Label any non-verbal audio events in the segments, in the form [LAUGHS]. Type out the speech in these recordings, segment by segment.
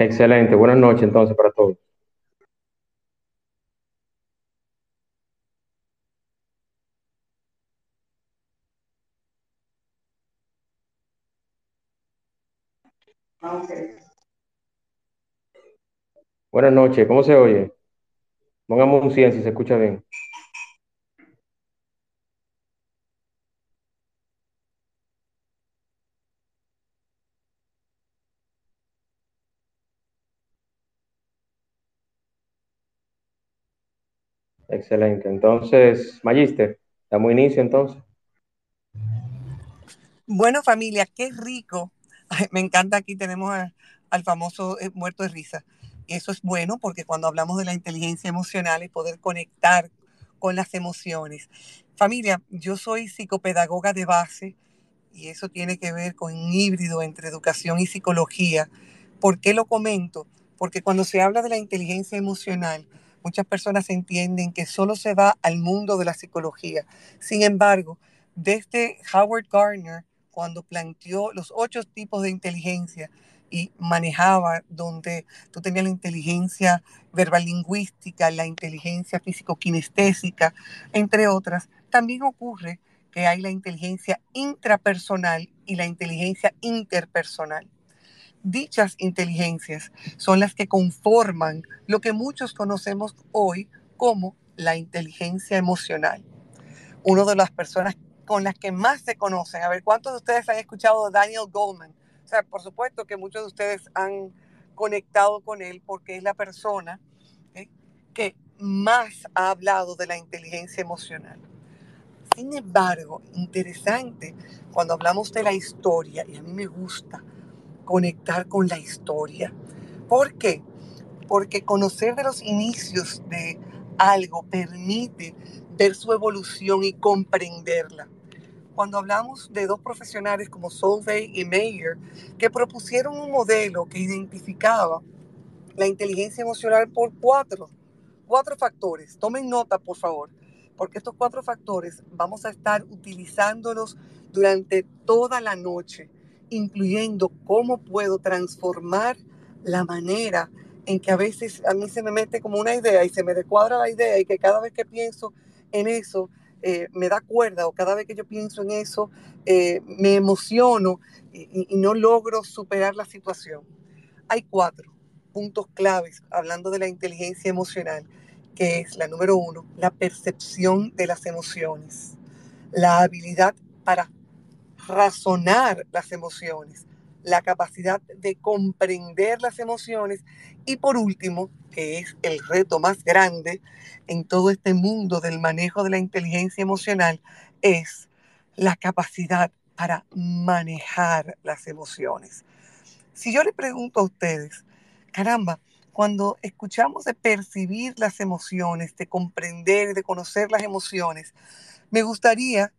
Excelente, buenas noches entonces para todos. Buenas noches, ¿cómo se oye? Pongamos un 100 si se escucha bien. Excelente. Entonces, Magister, damos inicio entonces. Bueno, familia, qué rico. me encanta aquí tenemos al famoso eh, muerto de risa. Eso es bueno porque cuando hablamos de la inteligencia emocional es poder conectar con las emociones. Familia, yo soy psicopedagoga de base y eso tiene que ver con un híbrido entre educación y psicología. ¿Por qué lo comento? Porque cuando se habla de la inteligencia emocional, Muchas personas entienden que solo se va al mundo de la psicología. Sin embargo, desde Howard Gardner, cuando planteó los ocho tipos de inteligencia y manejaba donde tú tenías la inteligencia verbal lingüística, la inteligencia físico-kinestésica, entre otras, también ocurre que hay la inteligencia intrapersonal y la inteligencia interpersonal. Dichas inteligencias son las que conforman lo que muchos conocemos hoy como la inteligencia emocional. Una de las personas con las que más se conocen, a ver, ¿cuántos de ustedes han escuchado a Daniel Goldman? O sea, por supuesto que muchos de ustedes han conectado con él porque es la persona ¿eh? que más ha hablado de la inteligencia emocional. Sin embargo, interesante cuando hablamos de la historia, y a mí me gusta conectar con la historia. ¿Por qué? Porque conocer de los inicios de algo permite ver su evolución y comprenderla. Cuando hablamos de dos profesionales como Solvay y Mayer, que propusieron un modelo que identificaba la inteligencia emocional por cuatro, cuatro factores. Tomen nota, por favor, porque estos cuatro factores vamos a estar utilizándolos durante toda la noche incluyendo cómo puedo transformar la manera en que a veces a mí se me mete como una idea y se me descuadra la idea y que cada vez que pienso en eso eh, me da cuerda o cada vez que yo pienso en eso eh, me emociono y, no logro superar la situación. Hay cuatro puntos claves hablando de la inteligencia emocional, que es la número uno, la percepción de las emociones, la habilidad para razonar las emociones, la capacidad de comprender las emociones y por último, que es el reto más grande en todo este mundo del manejo de la inteligencia emocional, es la capacidad para manejar las emociones. Si yo le pregunto a ustedes, caramba, cuando escuchamos de percibir las emociones, de comprender de conocer las emociones, me gustaría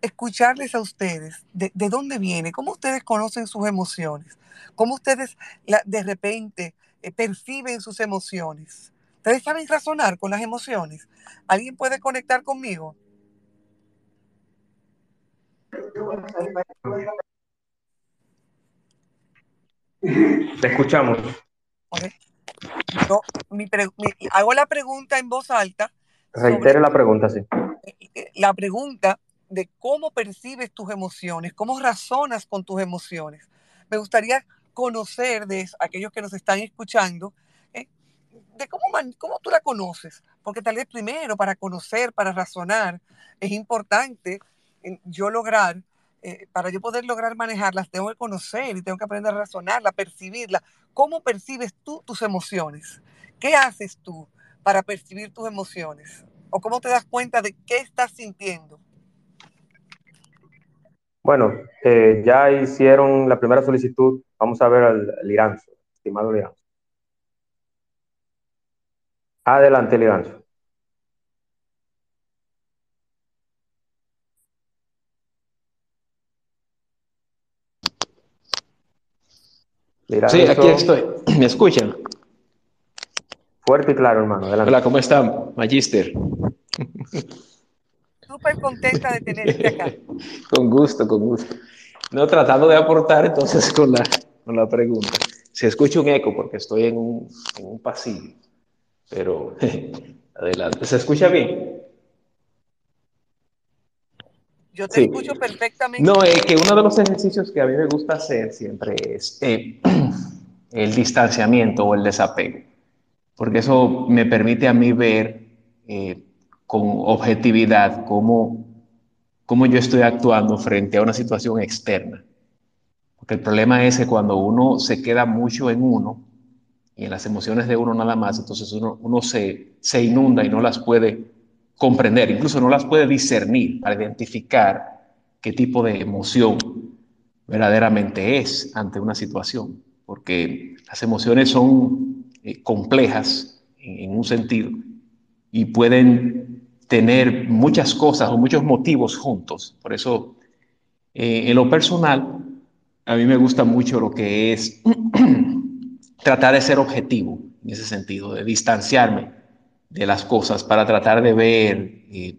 escucharles a ustedes, de, dónde viene, cómo ustedes conocen sus emociones, cómo ustedes de repente eh, perciben sus emociones. ¿Ustedes saben razonar con las emociones? ¿Alguien puede conectar conmigo? Te escuchamos. hago la pregunta en voz alta. Reitere la pregunta, sí. Eh, eh, la pregunta de cómo percibes tus emociones, cómo razonas con tus emociones. Me gustaría conocer de aquellos que nos están escuchando, eh, de cómo, cómo tú la conoces, porque tal vez primero para conocer, para razonar, es importante eh, yo lograr, eh, para yo poder lograr manejarlas, tengo que conocer y tengo que aprender a razonarla, percibirla. ¿Cómo percibes tú tus emociones? ¿Qué haces tú para percibir tus emociones? ¿O cómo te das cuenta de qué estás sintiendo? Bueno, eh, ya hicieron la primera solicitud. Vamos a ver al Liranzo, estimado Liranzo. Adelante, Liranzo. Sí, aquí estoy. [CLEARS THROAT] ¿Me escuchan? Fuerte y claro, hermano. Adelante. Hola, ¿cómo están, Magister? [LAUGHS] Súper contenta de tenerte acá. [LAUGHS] con gusto, con gusto. No, tratando de aportar entonces con la, con la pregunta. Se escucha un eco porque estoy en un, en un pasillo, pero [LAUGHS] adelante. ¿Se escucha bien? Yo te escucho perfectamente. No, es que uno de los ejercicios que a mí me gusta hacer siempre es eh, [CLEARS THROAT] el distanciamiento o el desapego, porque eso me permite a mí ver eh, con objetividad cómo, cómo yo estoy actuando frente a una situación externa. Porque el problema es que cuando uno se queda mucho en uno y en las emociones de uno nada más, entonces uno, uno se, se inunda y no las puede comprender, incluso no las puede discernir para identificar qué tipo de emoción verdaderamente es ante una situación, porque las emociones son eh, complejas en, un sentido y pueden tener muchas cosas o muchos motivos juntos. Por eso, eh, en lo personal, a mí me gusta mucho lo que es [CLEARS THROAT] tratar de ser objetivo en ese sentido, de distanciarme de las cosas para tratar de ver eh,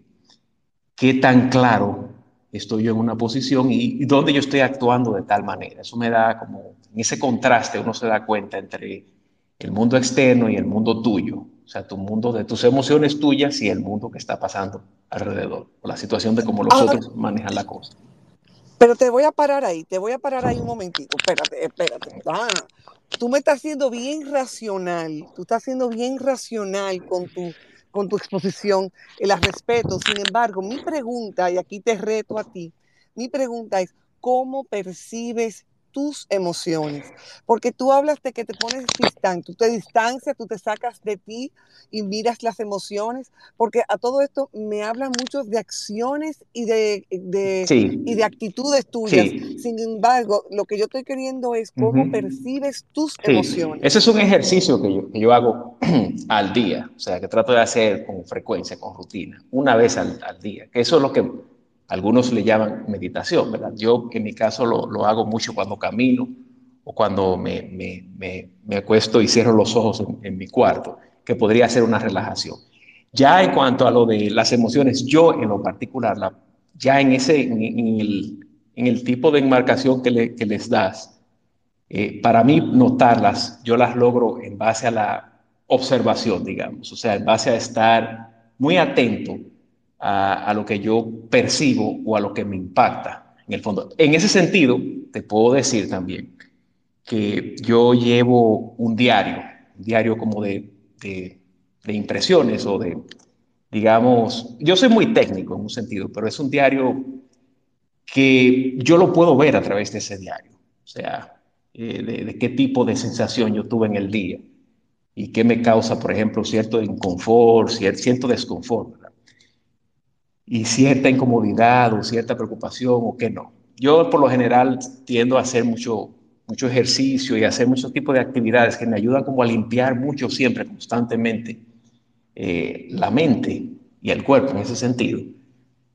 qué tan claro estoy yo en una posición y, dónde yo estoy actuando de tal manera. Eso me da como, en ese contraste uno se da cuenta entre el mundo externo y el mundo tuyo. O sea, tu mundo de tus emociones tuyas y el mundo que está pasando alrededor, o la situación de cómo los otros manejan la cosa. Pero te voy a parar ahí, te voy a parar ahí un momentito. Espérate, espérate. Ah, tú me estás siendo bien racional, tú estás siendo bien racional con tu, con tu exposición, la respeto. Sin embargo, mi pregunta, y aquí te reto a ti, mi pregunta es, ¿cómo percibes tus emociones, porque tú hablas de que te pones distante, tú te distancias, tú te sacas de ti y miras las emociones, porque a todo esto me habla mucho de acciones y de, y de actitudes tuyas. Sin embargo, lo que yo estoy queriendo es cómo percibes tus emociones. Ese es un ejercicio que yo, que yo hago [CLEARS THROAT] al día, o sea, que trato de hacer con frecuencia, con rutina, una vez al, al día, que eso es lo que algunos le llaman meditación, ¿verdad? Yo en mi caso lo, hago mucho cuando camino o cuando me, me, me, acuesto y cierro los ojos en, mi cuarto, que podría ser una relajación. Ya en cuanto a lo de las emociones, yo en lo particular, la, ya en, ese, en, el, en el, tipo de enmarcación que, le, que les das, eh, para mí notarlas, yo las logro en base a la observación, digamos, o sea, en base a estar muy atento a, lo que yo percibo o a lo que me impacta en el fondo. En ese sentido, te puedo decir también que yo llevo un diario, un diario como de, de, impresiones o de, digamos, yo soy muy técnico en un sentido, pero es un diario que yo lo puedo ver a través de ese diario, o sea, eh, de, de, qué tipo de sensación yo tuve en el día y qué me causa, por ejemplo, cierto inconfort, cierto desconfort y cierta incomodidad o cierta preocupación o que no. Yo por lo general tiendo a hacer mucho, mucho ejercicio y hacer muchos tipos de actividades que me ayudan como a limpiar mucho siempre, constantemente, eh, la mente y el cuerpo en ese sentido.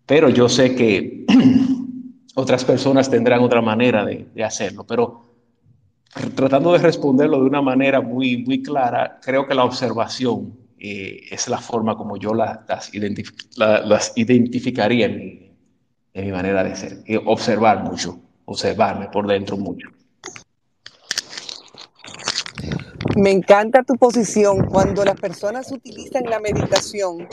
Pero yo sé que [CLEARS THROAT] otras personas tendrán otra manera de, de hacerlo, pero tratando de responderlo de una manera muy, muy clara, creo que la observación eh, es la forma como yo las, las, identificaría en mi, en mi, manera de ser. Eh, observar mucho, observarme por dentro mucho. Me encanta tu posición. Cuando las personas utilizan la meditación,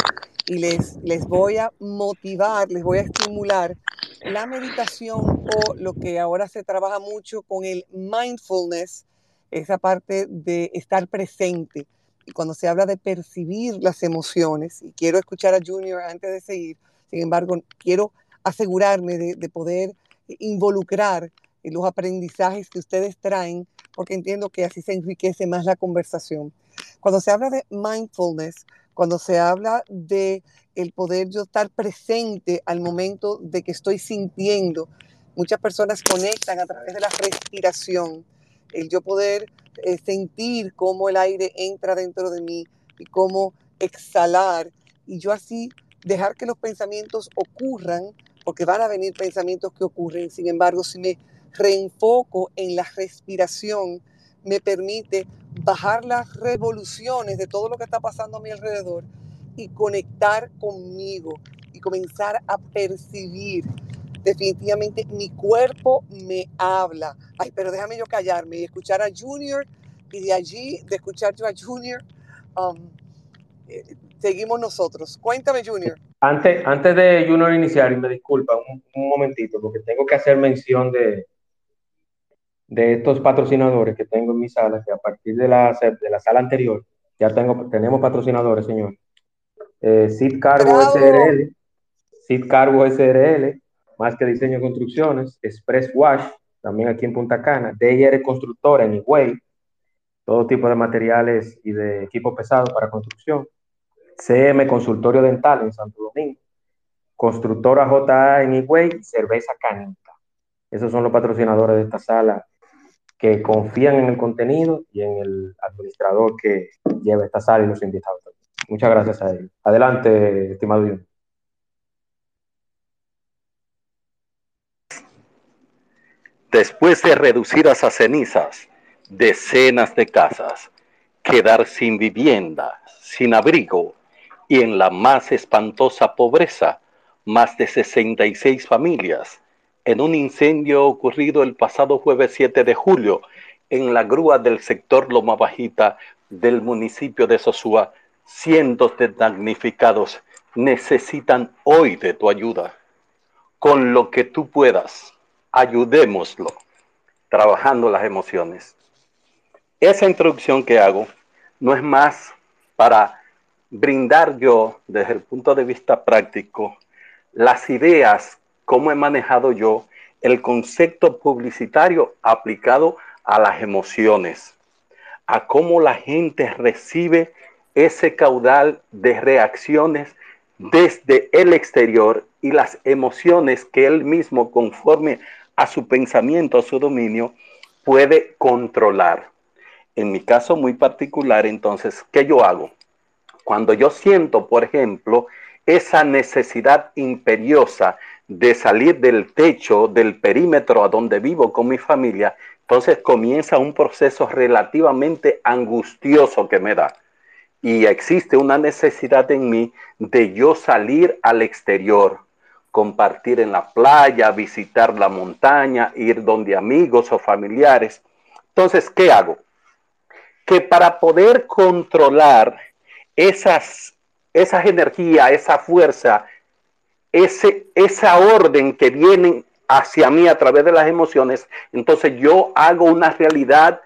y les, les voy a motivar, les voy a estimular, la meditación o lo que ahora se trabaja mucho con el mindfulness, esa parte de estar presente cuando se habla de percibir las emociones, y quiero escuchar a Junior antes de seguir, sin embargo, quiero asegurarme de, poder involucrar los aprendizajes que ustedes traen, porque entiendo que así se enriquece más la conversación. Cuando se habla de mindfulness, cuando se habla de el poder yo estar presente al momento de que estoy sintiendo, Muchas personas conectan a través de la respiración, el yo poder eh, sentir cómo el aire entra dentro de mí y cómo exhalar y yo así dejar que los pensamientos ocurran, porque van a venir pensamientos que ocurren. Sin embargo, si me reenfoco en la respiración, me permite bajar las revoluciones de todo lo que está pasando a mi alrededor y conectar conmigo y comenzar a percibir. Definitivamente mi cuerpo me habla. Ay, pero déjame yo callarme y escuchar a Junior y de allí, de escuchar yo a Junior, um, eh, seguimos nosotros. Cuéntame, Junior. Antes, antes de Junior iniciar, y me disculpa un, un momentito, porque tengo que hacer mención de, de estos patrocinadores que tengo en mi sala, que a partir de la, de la sala anterior, ya tengo, tenemos patrocinadores, señor. Eh, Cargo SRL, Sid Cargo SRL, Más que Diseño y Construcciones, Express Wash, también aquí en Punta Cana, DIR Constructora en Higüey, todo tipo de materiales y de equipos pesados para construcción. CM Consultorio Dental en Santo Domingo, Constructora JA en Higüey, Cerveza Canica. Esos son los patrocinadores de esta sala que confían en el contenido y en el administrador que lleva esta sala y los invitados. Muchas gracias a él. Adelante, estimado Jun. Después de reducidas a cenizas decenas de casas, quedar sin vivienda, sin abrigo y en la más espantosa pobreza, más de 66 familias, en un incendio ocurrido el pasado jueves 7 de julio en la grúa del sector Loma Bajita del municipio de Sosúa, cientos de damnificados necesitan hoy de tu ayuda. Con lo que tú puedas, ayudémoslo, trabajando las emociones. Esa introducción que hago no es más para brindar yo, desde el punto de vista práctico, las ideas, cómo he manejado yo el concepto publicitario aplicado a las emociones, a cómo la gente recibe ese caudal de reacciones desde el exterior y las emociones que él mismo, conforme a su pensamiento, a su dominio, puede controlar. En mi caso muy particular, entonces, ¿qué yo hago? Cuando yo siento, por ejemplo, esa necesidad imperiosa de salir del techo, del perímetro a donde vivo con mi familia, entonces comienza un proceso relativamente angustioso que me da. Y existe una necesidad en mí de yo salir al exterior, compartir en la playa, visitar la montaña, ir donde amigos o familiares. Entonces, ¿qué hago? Que para poder controlar esas, esas energías, esa fuerza, ese, esa orden que viene hacia mí a través de las emociones, entonces yo hago una realidad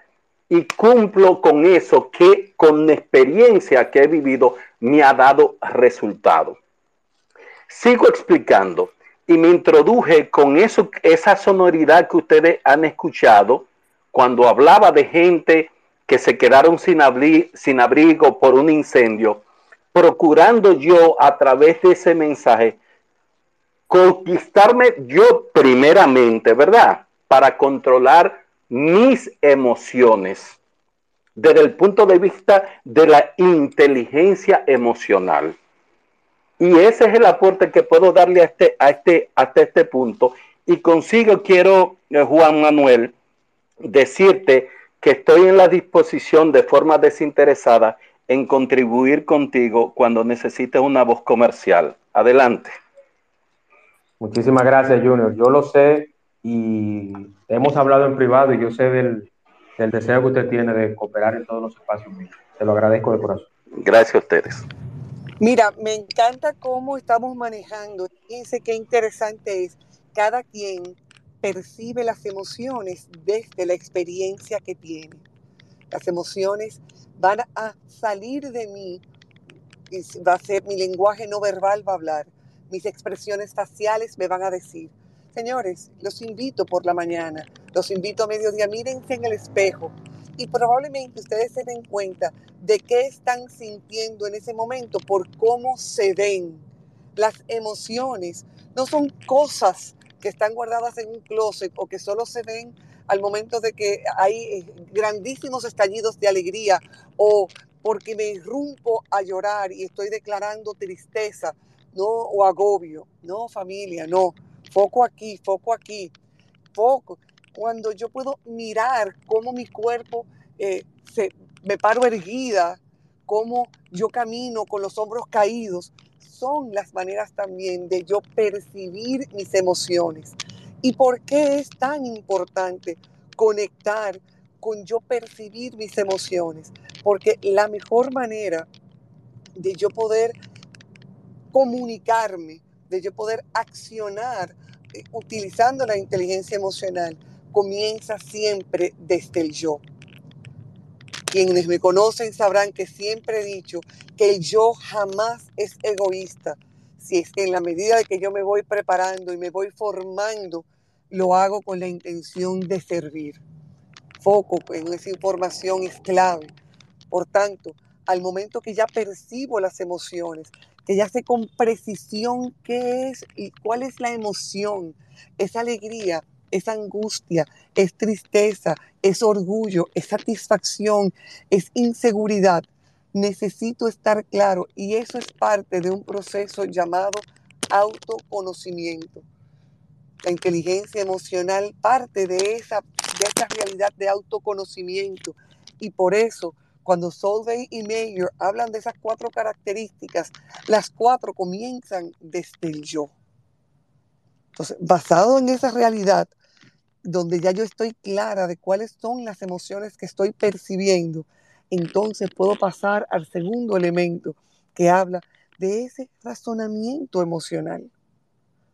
y cumplo con eso que con experiencia que he vivido me ha dado resultado. Sigo explicando y me introduje con eso, esa sonoridad que ustedes han escuchado cuando hablaba de gente que se quedaron sin, sin abrigo por un incendio, procurando yo a través de ese mensaje conquistarme yo primeramente, ¿verdad? Para controlar mis emociones desde el punto de vista de la inteligencia emocional. Y ese es el aporte que puedo darle a este, a este, hasta este punto. Y consigo, quiero, eh, Juan Manuel, decirte que estoy en la disposición de forma desinteresada en contribuir contigo cuando necesites una voz comercial. Adelante. Muchísimas gracias, Junior. Yo lo sé y hemos hablado en privado y yo sé del, deseo que usted tiene de cooperar en todos los espacios Se lo agradezco de corazón. Gracias a ustedes. Mira, me encanta cómo estamos manejando. Fíjense qué interesante es. Cada quien percibe las emociones desde la experiencia que tiene. Las emociones van a salir de mí, y va a ser mi lenguaje no verbal va a hablar, mis expresiones faciales me van a decir. Señores, los invito por la mañana, los invito a mediodía, mírense en el espejo y probablemente ustedes se den cuenta de qué están sintiendo en ese momento por cómo se ven. Las emociones no son cosas que están guardadas en un closet o que solo se ven al momento de que hay eh, grandísimos estallidos de alegría o porque me irrumpo a llorar y estoy declarando tristeza, no, o agobio. No, familia, no. Foco aquí, foco aquí, foco. Cuando yo puedo mirar cómo mi cuerpo eh, se, me paro erguida, cómo yo camino con los hombros caídos, son las maneras también de yo percibir mis emociones. ¿Y por qué es tan importante conectar con yo percibir mis emociones? Porque la mejor manera de yo poder comunicarme, de yo poder accionar eh, utilizando la inteligencia emocional, comienza siempre desde el yo. Quienes me conocen sabrán que siempre he dicho que el yo jamás es egoísta. Si es que en la medida de que yo me voy preparando y me voy formando, lo hago con la intención de servir. Foco en esa información es clave. Por tanto, al momento que ya percibo las emociones, que ya sé con precisión qué es y cuál es la emoción, esa alegría, esa angustia, es tristeza, es orgullo, es satisfacción, es inseguridad. Necesito estar claro y eso es parte de un proceso llamado autoconocimiento. La inteligencia emocional parte de esa, de esa realidad de autoconocimiento y por eso cuando Solvay y Mayer hablan de esas cuatro características, las cuatro comienzan desde el yo. Entonces, basado en esa realidad, donde ya yo estoy clara de cuáles son las emociones que estoy percibiendo, entonces puedo pasar al segundo elemento que habla de ese razonamiento emocional.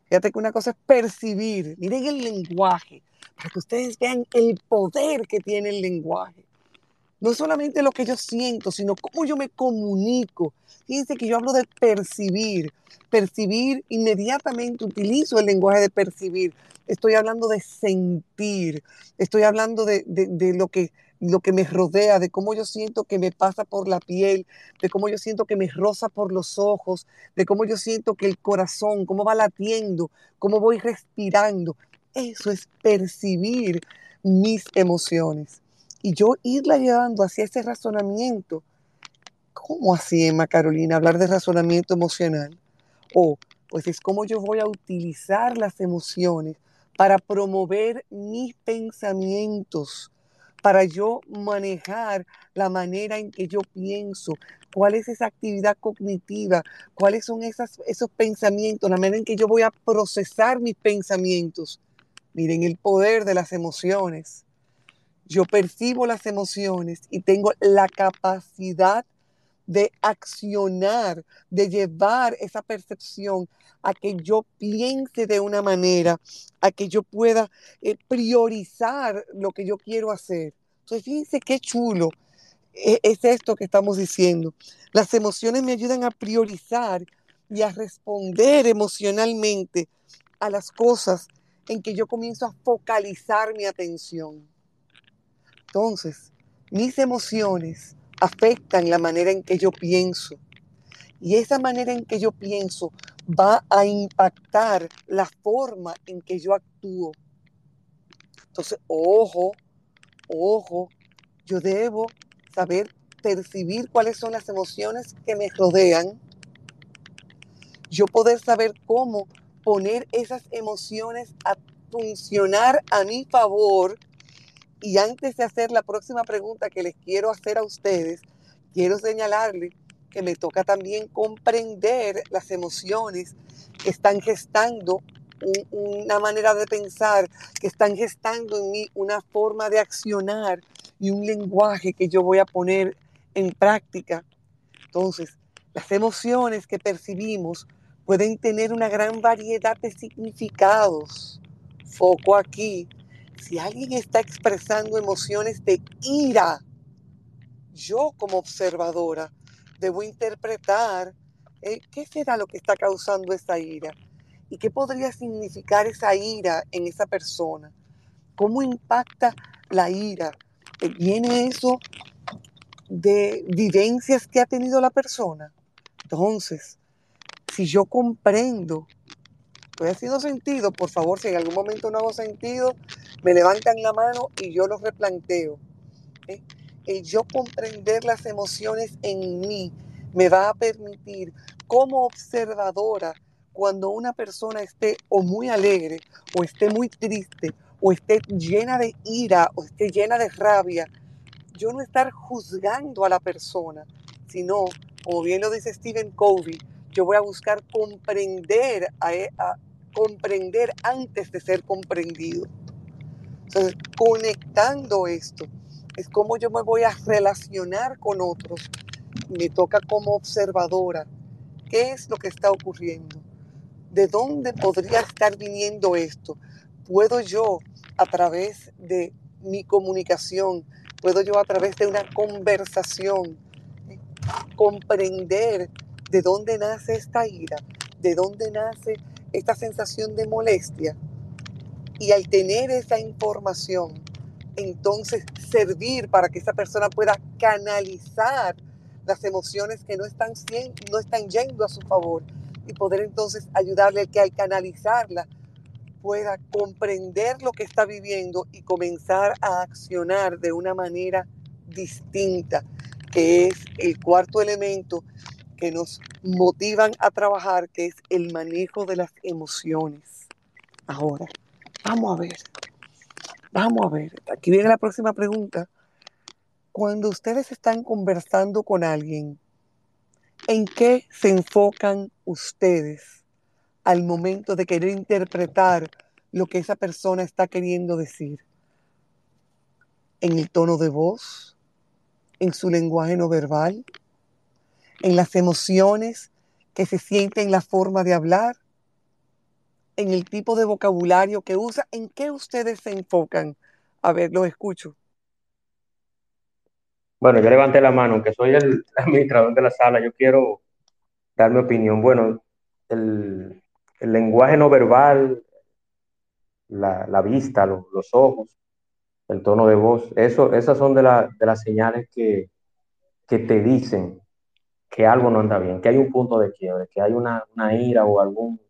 Fíjate que una cosa es percibir, miren el lenguaje, para que ustedes vean el poder que tiene el lenguaje no solamente lo que yo siento, sino cómo yo me comunico. Fíjense que yo hablo de percibir. Percibir, inmediatamente utilizo el lenguaje de percibir. Estoy hablando de sentir. Estoy hablando de, lo, que, lo que me rodea, de cómo yo siento que me pasa por la piel, de cómo yo siento que me roza por los ojos, de cómo yo siento que el corazón, cómo va latiendo, cómo voy respirando. Eso es percibir mis emociones y yo irla llevando hacia ese razonamiento. ¿Cómo así, Emma Carolina, hablar de razonamiento emocional? O, pues es como yo voy a utilizar las emociones para promover mis pensamientos, para yo manejar la manera en que yo pienso, cuál es esa actividad cognitiva, cuáles son esas, esos pensamientos, la manera en que yo voy a procesar mis pensamientos. Miren el poder de las emociones yo percibo las emociones y tengo la capacidad de accionar, de llevar esa percepción a que yo piense de una manera, a que yo pueda eh, priorizar lo que yo quiero hacer. Entonces, fíjense qué chulo eh, es esto que estamos diciendo. Las emociones me ayudan a priorizar y a responder emocionalmente a las cosas en que yo comienzo a focalizar mi atención. Entonces, mis emociones afectan la manera en que yo pienso. Y esa manera en que yo pienso va a impactar la forma en que yo actúo. Entonces, ojo, ojo, yo debo saber percibir cuáles son las emociones que me rodean. Yo poder saber cómo poner esas emociones a funcionar a mi favor y antes de hacer la próxima pregunta que les quiero hacer a ustedes, quiero señalarles que me toca también comprender las emociones que están gestando una manera de pensar, que están gestando en mí una forma de accionar y un lenguaje que yo voy a poner en práctica. Entonces, las emociones que percibimos pueden tener una gran variedad de significados. Foco aquí si alguien está expresando emociones de ira, yo como observadora debo interpretar eh, qué será lo que está causando esa ira y qué podría significar esa ira en esa persona. ¿Cómo impacta la ira? Eh, ¿Viene eso de vivencias que ha tenido la persona? Entonces, si yo comprendo estoy haciendo sentido, por favor, si en algún momento no hago sentido, me levantan la mano y yo lo replanteo. ¿eh? El yo comprender las emociones en mí me va a permitir como observadora cuando una persona esté o muy alegre o esté muy triste o esté llena de ira o esté llena de rabia, yo no estar juzgando a la persona, sino, como bien lo dice Stephen Covey, yo voy a buscar comprender, a, e, comprender antes de ser comprendido. Entonces, conectando esto, es como yo me voy a relacionar con otros. Me toca como observadora. ¿Qué es lo que está ocurriendo? ¿De dónde podría estar viniendo esto? ¿Puedo yo, a través de mi comunicación, puedo yo a través de una conversación, comprender de dónde nace esta ira, de dónde nace esta sensación de molestia. Y al tener esa información, entonces servir para que esa persona pueda canalizar las emociones que no están, no están yendo a su favor y poder entonces ayudarle que al canalizarla pueda comprender lo que está viviendo y comenzar a accionar de una manera distinta, que es el cuarto elemento que nos motivan a trabajar, que es el manejo de las emociones. Ahora, vamos a ver, vamos a ver, aquí viene la próxima pregunta. Cuando ustedes están conversando con alguien, ¿en qué se enfocan ustedes al momento de querer interpretar lo que esa persona está queriendo decir? ¿En el tono de voz? ¿En su lenguaje no verbal? En las emociones que se sienten en la forma de hablar, en el tipo de vocabulario que usa, en qué ustedes se enfocan. A ver, lo escucho. Bueno, yo levanté la mano, aunque soy el [LAUGHS] administrador de la sala, yo quiero dar mi opinión. Bueno, el, lenguaje no verbal, la, vista, los ojos, el tono de voz, eso, esas son de, de las señales que, que te dicen que algo no anda bien, que hay un punto de quiebre, que hay una, ira o algún,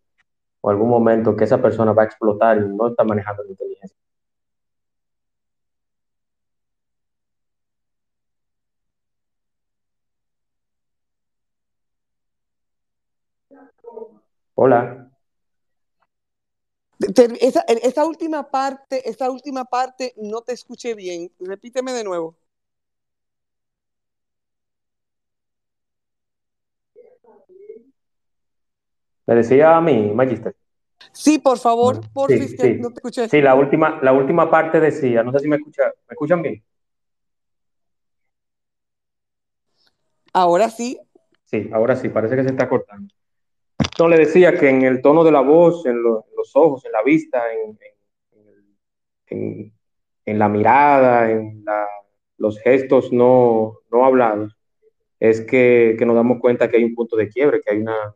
o algún momento que esa persona va a explotar y no está manejando la inteligencia. Hola. Esa, esa, última parte, esa última parte no te escuché bien. Repíteme de nuevo. Me decía a mí, Magister. Sí, por favor, por sí, sí. no te escuché. Sí, la última, la última parte decía, no sé si me escucha, ¿me escuchan bien? Ahora sí. Sí, ahora sí, parece que se está cortando. Entonces le decía que en el tono de la voz, en, los ojos, en la vista, en, en la mirada, en los gestos no, no hablados, es que, que, nos damos cuenta que hay un punto de quiebre, que hay una,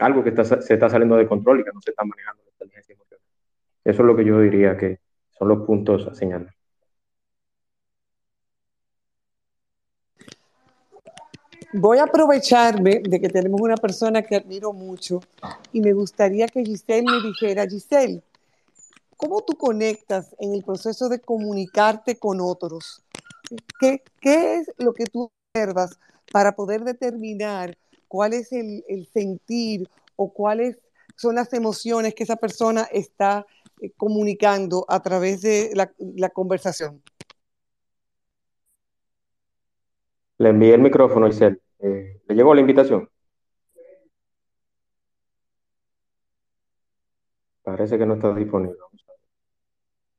algo que se está saliendo de control y que no se está manejando la inteligencia emocional. Eso es lo que yo diría que son los puntos a señalar. Voy a aprovecharme de que tenemos una persona que admiro mucho y me gustaría que Giselle me dijera, Giselle, ¿cómo tú conectas en el proceso de comunicarte con otros? ¿Qué, qué es lo que tú observas para poder determinar cuál es el, sentir o cuáles son las emociones que esa persona está eh, comunicando a través de la, conversación. Le envié el micrófono, Isel. Eh, ¿Le llegó la invitación? Parece que no está disponible.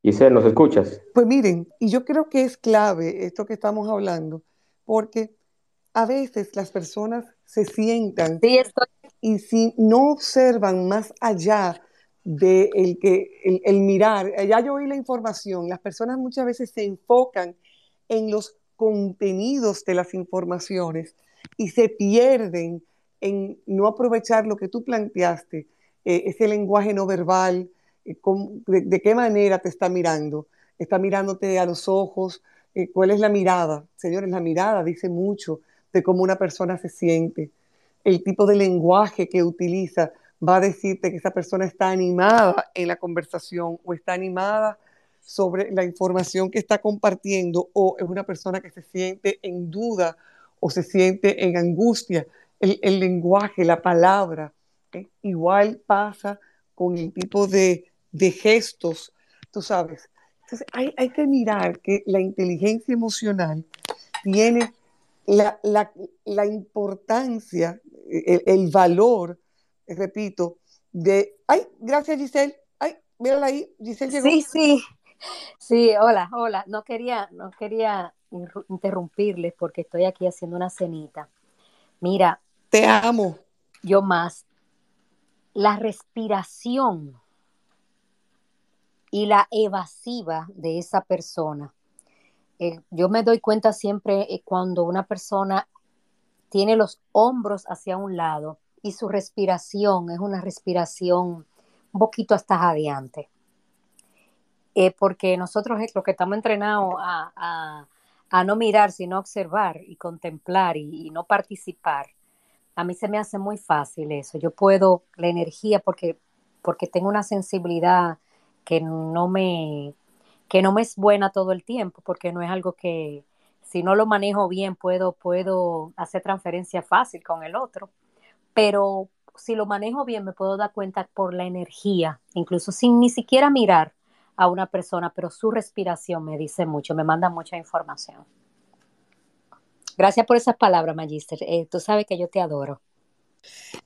Isel, ¿nos escuchas? Pues miren, y yo creo que es clave esto que estamos hablando, porque a veces las personas se sientan y si no observan más allá de el, que, el, mirar, ya yo oí la información, las personas muchas veces se enfocan en los contenidos de las informaciones y se pierden en no aprovechar lo que tú planteaste, eh, ese lenguaje no verbal, eh, de, qué manera te está mirando, está mirándote a los ojos, eh, cuál es la mirada. Señores, la mirada dice mucho de cómo una persona se siente, el tipo de lenguaje que utiliza va a decirte que esa persona está animada en la conversación o está animada sobre la información que está compartiendo o es una persona que se siente en duda o se siente en angustia. El, lenguaje, la palabra, ¿eh? igual pasa con el tipo de, gestos, tú sabes. Entonces hay, hay, que mirar que la inteligencia emocional tiene la, la, importancia, el, valor, repito, de... Ay, gracias Giselle. Ay, mírala ahí, Giselle llegó. Sí, sí. Sí, hola, hola. No quería, no quería interrumpirles porque estoy aquí haciendo una cenita. Mira. Te amo. Yo más. La respiración y la evasiva de esa persona eh, yo me doy cuenta siempre eh, cuando una persona tiene los hombros hacia un lado y su respiración es una respiración un poquito hasta jadeante. Eh, porque nosotros lo que estamos entrenados a, no mirar, sino observar y contemplar y, y, no participar. A mí se me hace muy fácil eso. Yo puedo, la energía, porque, porque tengo una sensibilidad que no me, que no me es buena todo el tiempo, porque no es algo que si no lo manejo bien puedo, puedo hacer transferencia fácil con el otro, pero si lo manejo bien me puedo dar cuenta por la energía, incluso sin ni siquiera mirar a una persona, pero su respiración me dice mucho, me manda mucha información. Gracias por esas palabras, Magister. Eh, tú sabes que yo te adoro.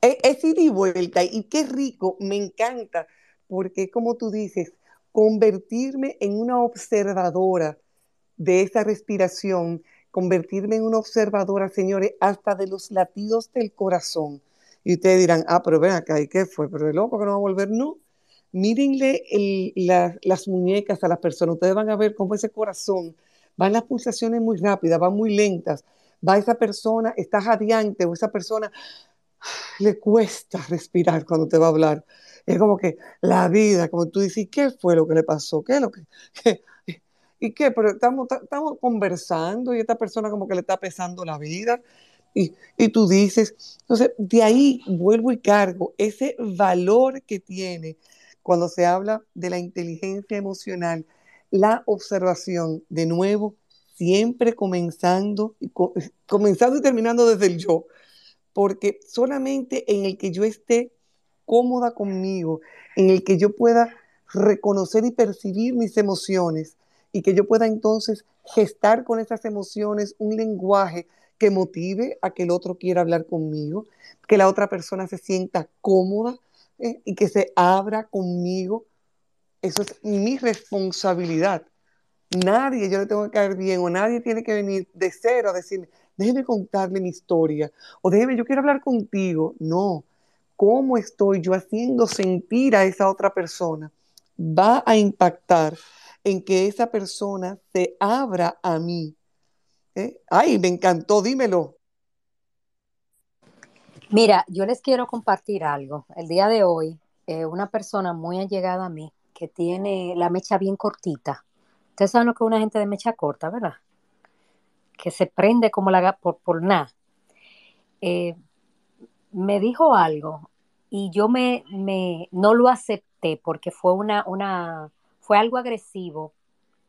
Es, es ida y vuelta, y qué rico, me encanta, porque como tú dices, convertirme en una observadora de esa respiración, convertirme en una observadora, señores, hasta de los latidos del corazón. Y ustedes dirán, ah, pero ven acá, ¿y qué fue? Pero el loco que no va a volver, no. Mírenle las muñecas a las personas, ustedes van a ver cómo ese corazón, van las pulsaciones muy rápidas, van muy lentas, va esa persona, está jadeante o esa persona le cuesta respirar cuando te va a hablar es como que la vida, como tú dices, ¿qué fue lo que le pasó? ¿Qué es lo que... [LAUGHS] ¿Y qué? Pero estamos, estamos conversando y esta persona como que le está pesando la vida. Y, y, tú dices, entonces, de ahí vuelvo y cargo ese valor que tiene cuando se habla de la inteligencia emocional, la observación, de nuevo, siempre comenzando, comenzando y terminando desde el yo, porque solamente en el que yo esté cómoda conmigo, en el que yo pueda reconocer y percibir mis emociones y que yo pueda entonces gestar con esas emociones un lenguaje que motive a que el otro quiera hablar conmigo, que la otra persona se sienta cómoda ¿eh? y que se abra conmigo. Eso es mi responsabilidad. Nadie, yo le tengo que caer bien o nadie tiene que venir de cero a decirme, déjeme contarle mi historia o déjeme, yo quiero hablar contigo. No, cómo estoy yo haciendo sentir a esa otra persona va a impactar en que esa persona se abra a mí. ¿Eh? Ay, me encantó, dímelo. Mira, yo les quiero compartir algo. El día de hoy, eh, una persona muy allegada a mí que tiene la mecha bien cortita. Ustedes saben lo que es una gente de mecha corta, ¿verdad? Que se prende como la por, por nada. Eh, me dijo algo y yo me, me, no lo acepté porque fue una, una, fue algo agresivo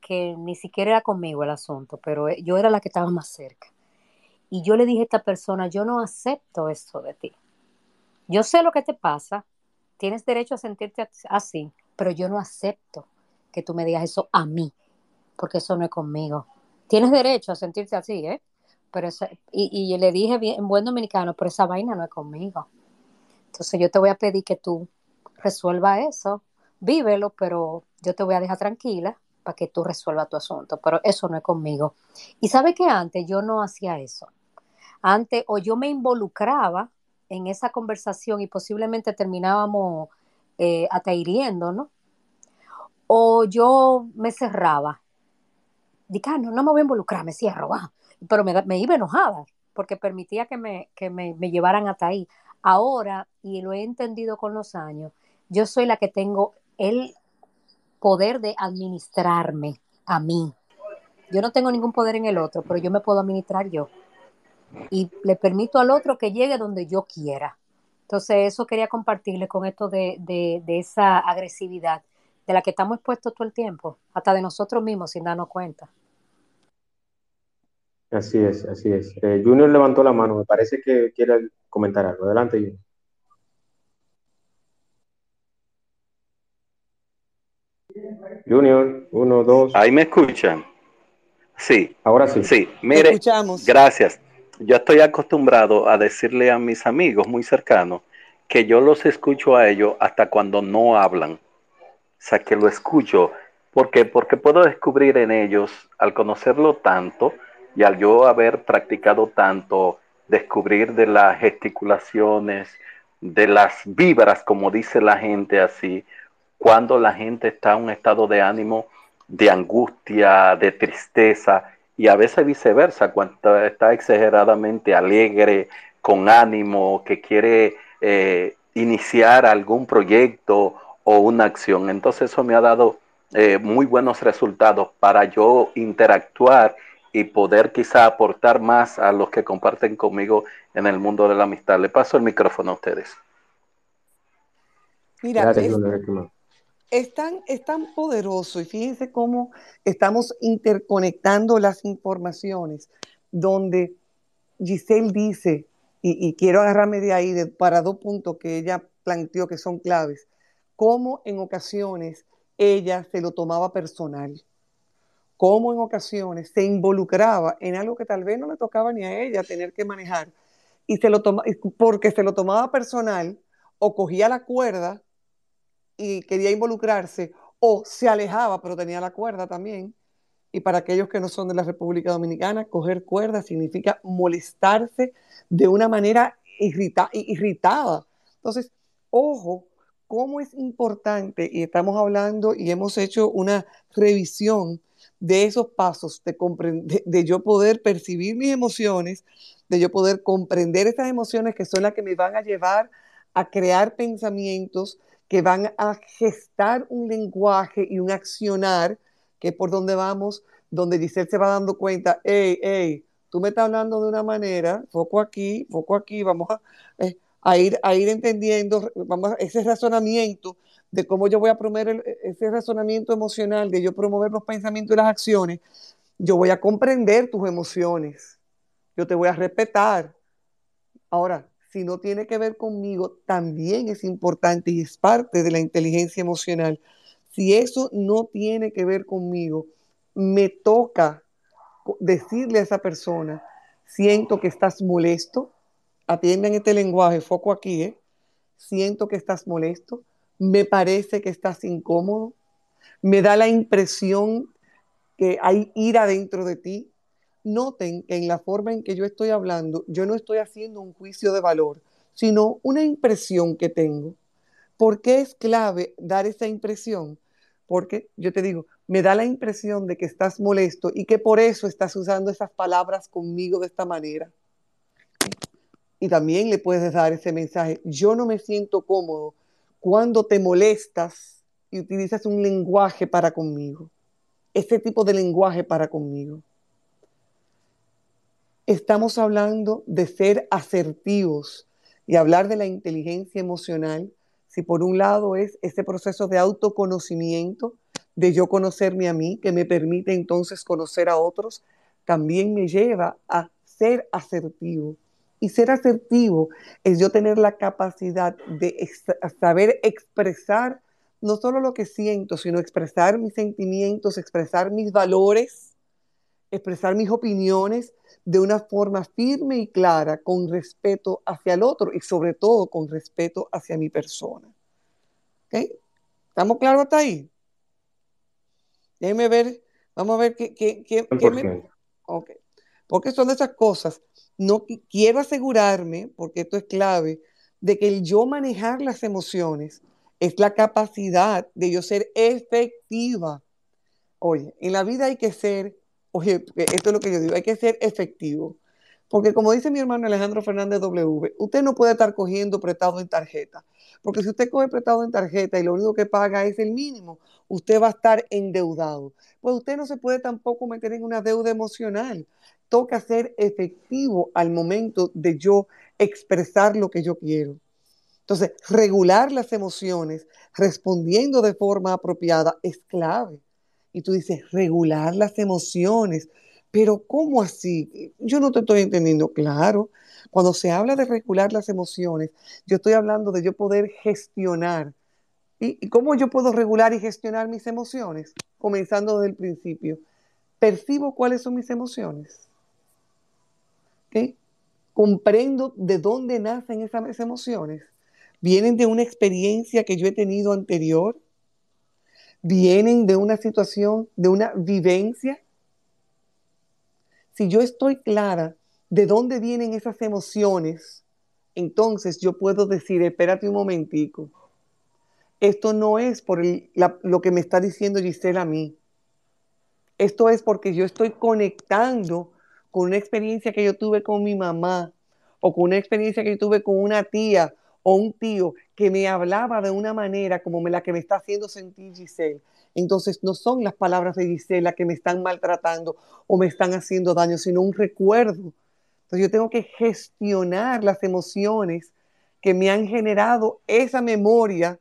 que ni siquiera era conmigo el asunto, pero eh, yo era la que estaba más cerca. Y yo le dije a esta persona, yo no acepto esto de ti. Yo sé lo que te pasa, tienes derecho a sentirte así, pero yo no acepto que tú me digas eso a mí, porque eso no es conmigo. Tienes derecho a sentirte así, ¿eh? Pero y, y le dije bien, en buen dominicano, pero esa vaina no es conmigo. Entonces yo te voy a pedir que tú resuelva eso, vívelo, pero yo te voy a dejar tranquila para que tú resuelvas tu asunto, pero eso no es conmigo. Y sabe que antes yo no hacía eso. Antes o yo me involucraba en esa conversación y posiblemente terminábamos eh, ¿no? O yo me cerraba. Dije, ah, no, me voy a involucrar, me cierro, va. Pero me, iba enojada porque permitía que me, que me llevaran hasta ahí. Ahora, y lo he entendido con los años, yo soy la que tengo el poder de administrarme a mí. Yo no tengo ningún poder en el otro, pero yo me puedo administrar yo. Y le permito al otro que llegue donde yo quiera. Entonces, eso quería compartirle con esto de, de, esa agresividad de la que estamos expuestos todo el tiempo, hasta de nosotros mismos sin darnos cuenta. Así es, así es. Eh, Junior levantó la mano, me parece que quiere comentar algo. Adelante, Junior. Junior, uno, dos. Ahí me escuchan. Sí. Ahora sí. Sí, mire. escuchamos. Gracias. Yo estoy acostumbrado a decirle a mis amigos muy cercanos que yo los escucho a ellos hasta cuando no hablan. O sea, que lo escucho. ¿Por qué? Porque puedo descubrir en ellos, al conocerlo tanto y al yo haber practicado tanto, descubrir de las gesticulaciones, de las vibras, como dice la gente así, cuando la gente está en un estado de ánimo de angustia, de tristeza, y a veces viceversa, cuando está exageradamente alegre, con ánimo, que quiere eh, iniciar algún proyecto o una acción. Entonces eso me ha dado eh, muy buenos resultados para yo interactuar y poder quizá aportar más a los que comparten conmigo en el mundo de la amistad. Le paso el micrófono a ustedes. Mira, es tan, es tan poderoso y fíjense cómo estamos interconectando las informaciones, donde Giselle dice, y, quiero agarrarme de ahí para dos puntos que ella planteó que son claves, cómo en ocasiones ella se lo tomaba personal, cómo en ocasiones se involucraba en algo que tal vez no le tocaba ni a ella tener que manejar, y se lo toma, porque se lo tomaba personal o cogía la cuerda y quería involucrarse o se alejaba, pero tenía la cuerda también. Y para aquellos que no son de la República Dominicana, coger cuerda significa molestarse de una manera irritada. Entonces, ojo, cómo es importante, y estamos hablando y hemos hecho una revisión de esos pasos de, de, de yo poder percibir mis emociones, de yo poder comprender esas emociones que son las que me van a llevar a crear pensamientos, que van a gestar un lenguaje y un accionar, que es por donde vamos, donde Giselle se va dando cuenta, hey, hey, tú me estás hablando de una manera, foco aquí, foco aquí, vamos a, eh, a, ir, a ir entendiendo, vamos a, ese razonamiento de cómo yo voy a promover ese razonamiento emocional, de yo promover los pensamientos y las acciones, yo voy a comprender tus emociones, yo te voy a respetar. Ahora, si no tiene que ver conmigo, también es importante y es parte de la inteligencia emocional. Si eso no tiene que ver conmigo, me toca decirle a esa persona, siento que estás molesto, atiendan este lenguaje, foco aquí, ¿eh? siento que estás molesto, me parece que estás incómodo, me da la impresión que hay ira dentro de ti, noten que en la forma en que yo estoy hablando, yo no estoy haciendo un juicio de valor, sino una impresión que tengo. ¿Por qué es clave dar esa impresión? Porque yo te digo, me da la impresión de que estás molesto y que por eso estás usando esas palabras conmigo de esta manera. Y también le puedes dar ese mensaje, yo no me siento cómodo cuando te molestas y utilizas un lenguaje para conmigo. Ese tipo de lenguaje para conmigo estamos hablando de ser asertivos y hablar de la inteligencia emocional. Si por un lado es ese proceso de autoconocimiento, de yo conocerme a mí, que me permite entonces conocer a otros, también me lleva a ser asertivo. Y ser asertivo es yo tener la capacidad de saber expresar no solo lo que siento, sino expresar mis sentimientos, expresar mis valores, expresar mis opiniones de una forma firme y clara, con respeto hacia el otro y sobre todo con respeto hacia mi persona. ¿Estamos claros hasta ahí? Déjenme ver, vamos a ver qué, qué, qué, me... Porque son de esas cosas. No quiero asegurarme, porque esto es clave, de que el yo manejar las emociones es la capacidad de yo ser efectiva. Oye, en la vida hay que ser oye, esto es lo que yo digo, hay que ser efectivo. Porque como dice mi hermano Alejandro Fernández W, usted no puede estar cogiendo prestado en tarjeta. Porque si usted coge prestado en tarjeta y lo único que paga es el mínimo, usted va a estar endeudado. Pues usted no se puede tampoco meter en una deuda emocional. Toca ser efectivo al momento de yo expresar lo que yo quiero. Entonces, regular las emociones respondiendo de forma apropiada es clave. Y tú dices, regular las emociones, pero ¿cómo así? Yo no te estoy entendiendo. Claro, cuando se habla de regular las emociones, yo estoy hablando de yo poder gestionar. ¿Y, cómo yo puedo regular y gestionar mis emociones? Comenzando desde el principio. Percibo cuáles son mis emociones. Comprendo de dónde nacen esas emociones vienen de una experiencia que yo he tenido anterior, vienen de una situación, de una vivencia. Si yo estoy clara de dónde vienen esas emociones, entonces yo puedo decir, espérate un momentico, esto no es por lo que me está diciendo Giselle a mí. Esto es porque yo estoy conectando con una experiencia que yo tuve con mi mamá o con una experiencia que yo tuve con una tía o un tío que me hablaba de una manera como la que me está haciendo sentir Giselle. Entonces no son las palabras de Giselle las que me están maltratando o me están haciendo daño, sino un recuerdo. Entonces yo tengo que gestionar las emociones que me han generado esa memoria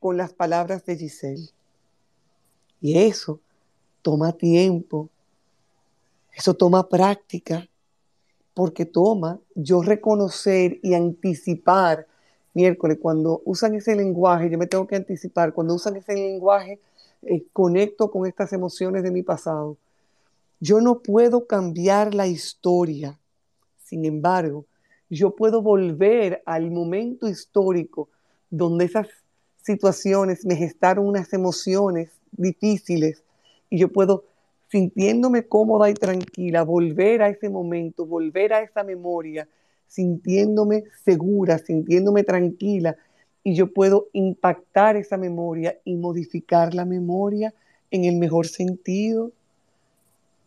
con las palabras de Giselle. Y eso toma tiempo, eso toma práctica, porque toma yo reconocer y anticipar miércoles, cuando usan ese lenguaje, yo me tengo que anticipar, cuando usan ese lenguaje, eh, conecto con estas emociones de mi pasado. Yo no puedo cambiar la historia, sin embargo, yo puedo volver al momento histórico donde esas situaciones me gestaron unas emociones difíciles y yo puedo, sintiéndome cómoda y tranquila, volver a ese momento, volver a esa memoria sintiéndome segura, sintiéndome tranquila, y yo puedo impactar esa memoria y modificar la memoria en el mejor sentido.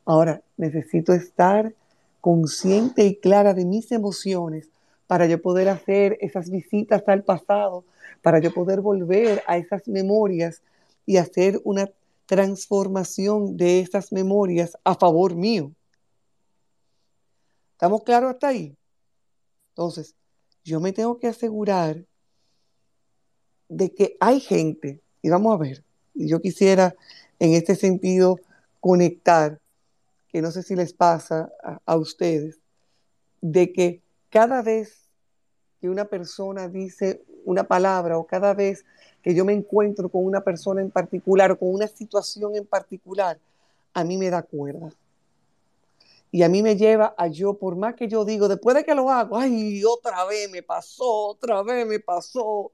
Ahora, necesito estar consciente y clara de mis emociones para yo poder hacer esas visitas al pasado, para yo poder volver a esas memorias y hacer una transformación de esas memorias a favor mío. ¿Estamos claros hasta ahí? Entonces, yo me tengo que asegurar de que hay gente, y vamos a ver, yo quisiera en este sentido conectar, que no sé si les pasa a, a ustedes, de que cada vez que una persona dice una palabra o cada vez que yo me encuentro con una persona en particular o con una situación en particular, a mí me da cuerda. Y a mí me lleva a yo, por más que yo digo, después de que lo hago, ay, otra vez me pasó, otra vez me pasó.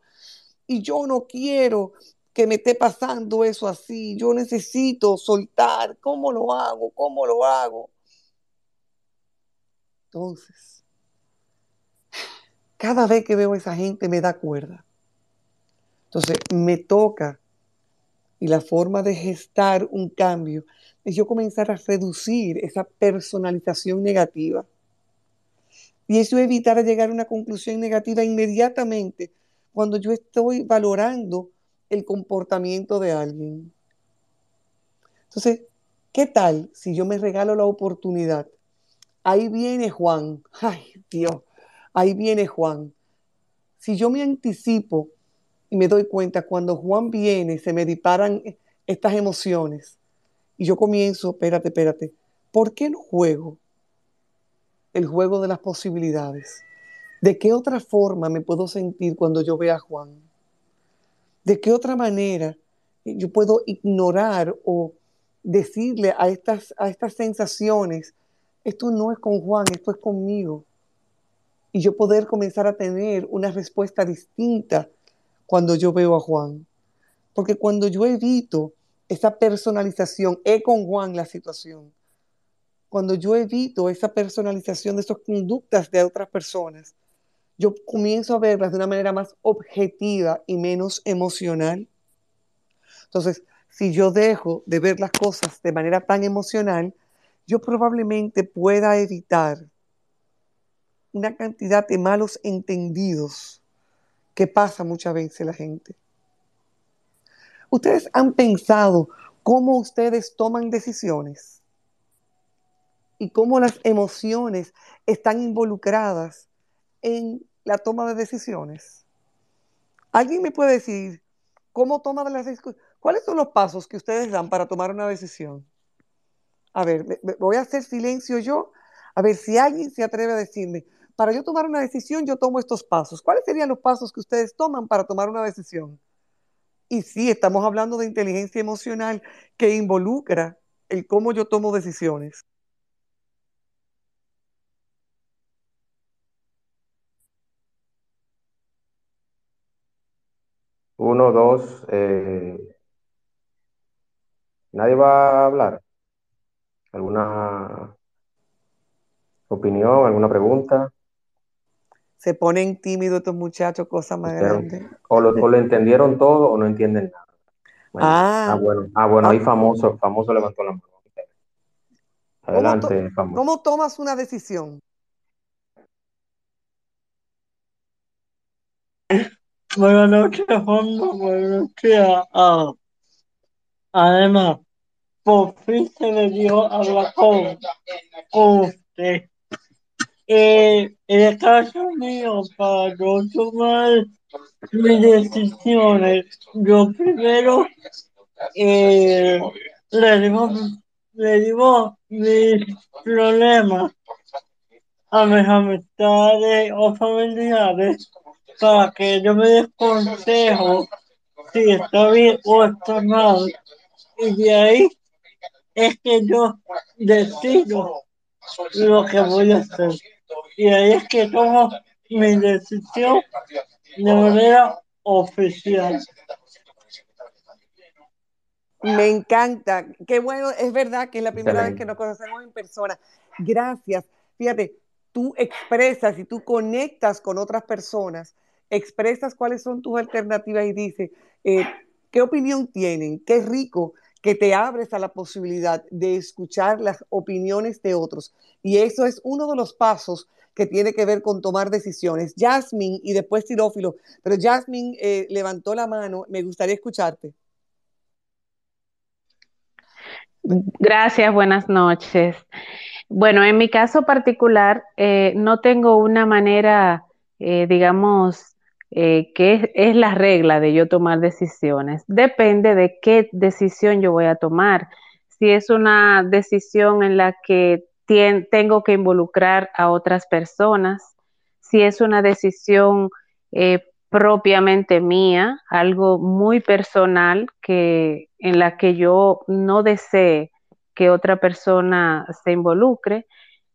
Y yo no quiero que me esté pasando eso así. Yo necesito soltar. ¿Cómo lo hago? ¿Cómo lo hago? Entonces, [SIGHS] cada vez que veo a esa gente me da cuerda. Entonces, me toca. Y la forma de gestar un cambio es yo comenzar a reducir esa personalización negativa. Y eso evitar llegar a una conclusión negativa inmediatamente cuando yo estoy valorando el comportamiento de alguien. Entonces, ¿qué tal si yo me regalo la oportunidad? Ahí viene Juan. Ay, Dios, ahí viene Juan. Si yo me anticipo y me doy cuenta cuando Juan viene, se me disparan estas emociones y yo comienzo, espérate, espérate, ¿por qué no juego? El juego de las posibilidades. ¿De qué otra forma me puedo sentir cuando yo vea a Juan? ¿De qué otra manera yo puedo ignorar o decirle a estas, a estas sensaciones, esto no es con Juan, esto es conmigo? Y yo poder comenzar a tener una respuesta distinta cuando yo veo a Juan. Porque cuando yo evito esa personalización, es con Juan la situación. Cuando yo evito esa personalización de esas conductas de otras personas, yo comienzo a verlas de una manera más objetiva y menos emocional. Entonces, si yo dejo de ver las cosas de manera tan emocional, yo probablemente pueda evitar una cantidad de malos entendidos que pasa muchas veces la gente. ¿Ustedes han pensado cómo ustedes toman decisiones? Y cómo las emociones están involucradas en la toma de decisiones. ¿Alguien me puede decir cómo toma las decisiones? ¿Cuáles son los pasos que ustedes dan para tomar una decisión? A ver, voy a hacer silencio yo, a ver si alguien se atreve a decirme, para yo tomar una decisión, yo tomo estos pasos. ¿Cuáles serían los pasos que ustedes toman para tomar una decisión? Y sí, estamos hablando de inteligencia emocional que involucra el cómo yo tomo decisiones. Uno, dos. Eh, ¿Nadie va a hablar? ¿Alguna opinión, alguna pregunta? Se ponen tímidos estos muchachos, cosas más grandes. O lo, entendieron todo o no entienden nada. ah, ah, bueno, ah, bueno, ahí ah. famoso, famoso levantó la mano. Adelante, famoso. ¿Cómo tomas una decisión? Buenas noches, Juan. Buenas noches a, Además, por fin se me dio hablar con, con usted. Eh, en caso mío, para no tomar mis decisiones, yo primero eh, le digo, le digo mis problemas a mis amistades o familiares para que yo me dé consejo si está bien o está mal. Y de ahí es que yo decido lo que voy a hacer. Y ahí es que tomo mi decisión de manera oficial. Me encanta. Qué bueno, es verdad que es la primera vez que nos conocemos en persona. Gracias. Fíjate, tú expresas y tú conectas con otras personas expresas cuáles son tus alternativas y dices, eh, ¿qué opinión tienen? Qué rico que te abres a la posibilidad de escuchar las opiniones de otros. Y eso es uno de los pasos que tiene que ver con tomar decisiones. Jasmine y después Tirófilo, pero Jasmine eh, levantó la mano, me gustaría escucharte. Gracias, buenas noches. Bueno, en mi caso particular, eh, no tengo una manera, digamos, eh, que es, la regla de yo tomar decisiones. Depende de qué decisión yo voy a tomar. Si es una decisión en la que tengo que involucrar a otras personas, si es una decisión eh, propiamente mía, algo muy personal que en la que yo no desee que otra persona se involucre,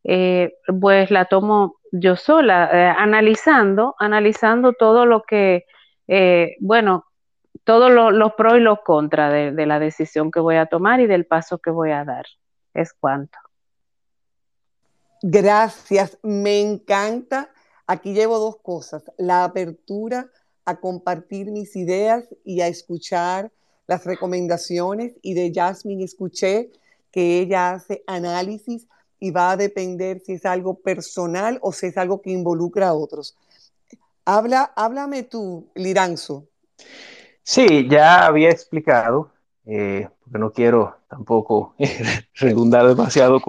eh, pues la tomo yo sola, eh, analizando, analizando todo lo que, eh, bueno, todos los pros y los contras de, la decisión que voy a tomar y del paso que voy a dar. Es cuanto. Gracias, me encanta. Aquí llevo dos cosas, la apertura a compartir mis ideas y a escuchar las recomendaciones y de Jasmine escuché que ella hace análisis y va a depender si es algo personal o si es algo que involucra a otros. Habla, háblame tú, Liranzo. Sí, ya había explicado, eh, porque no quiero tampoco [LAUGHS] redundar demasiado,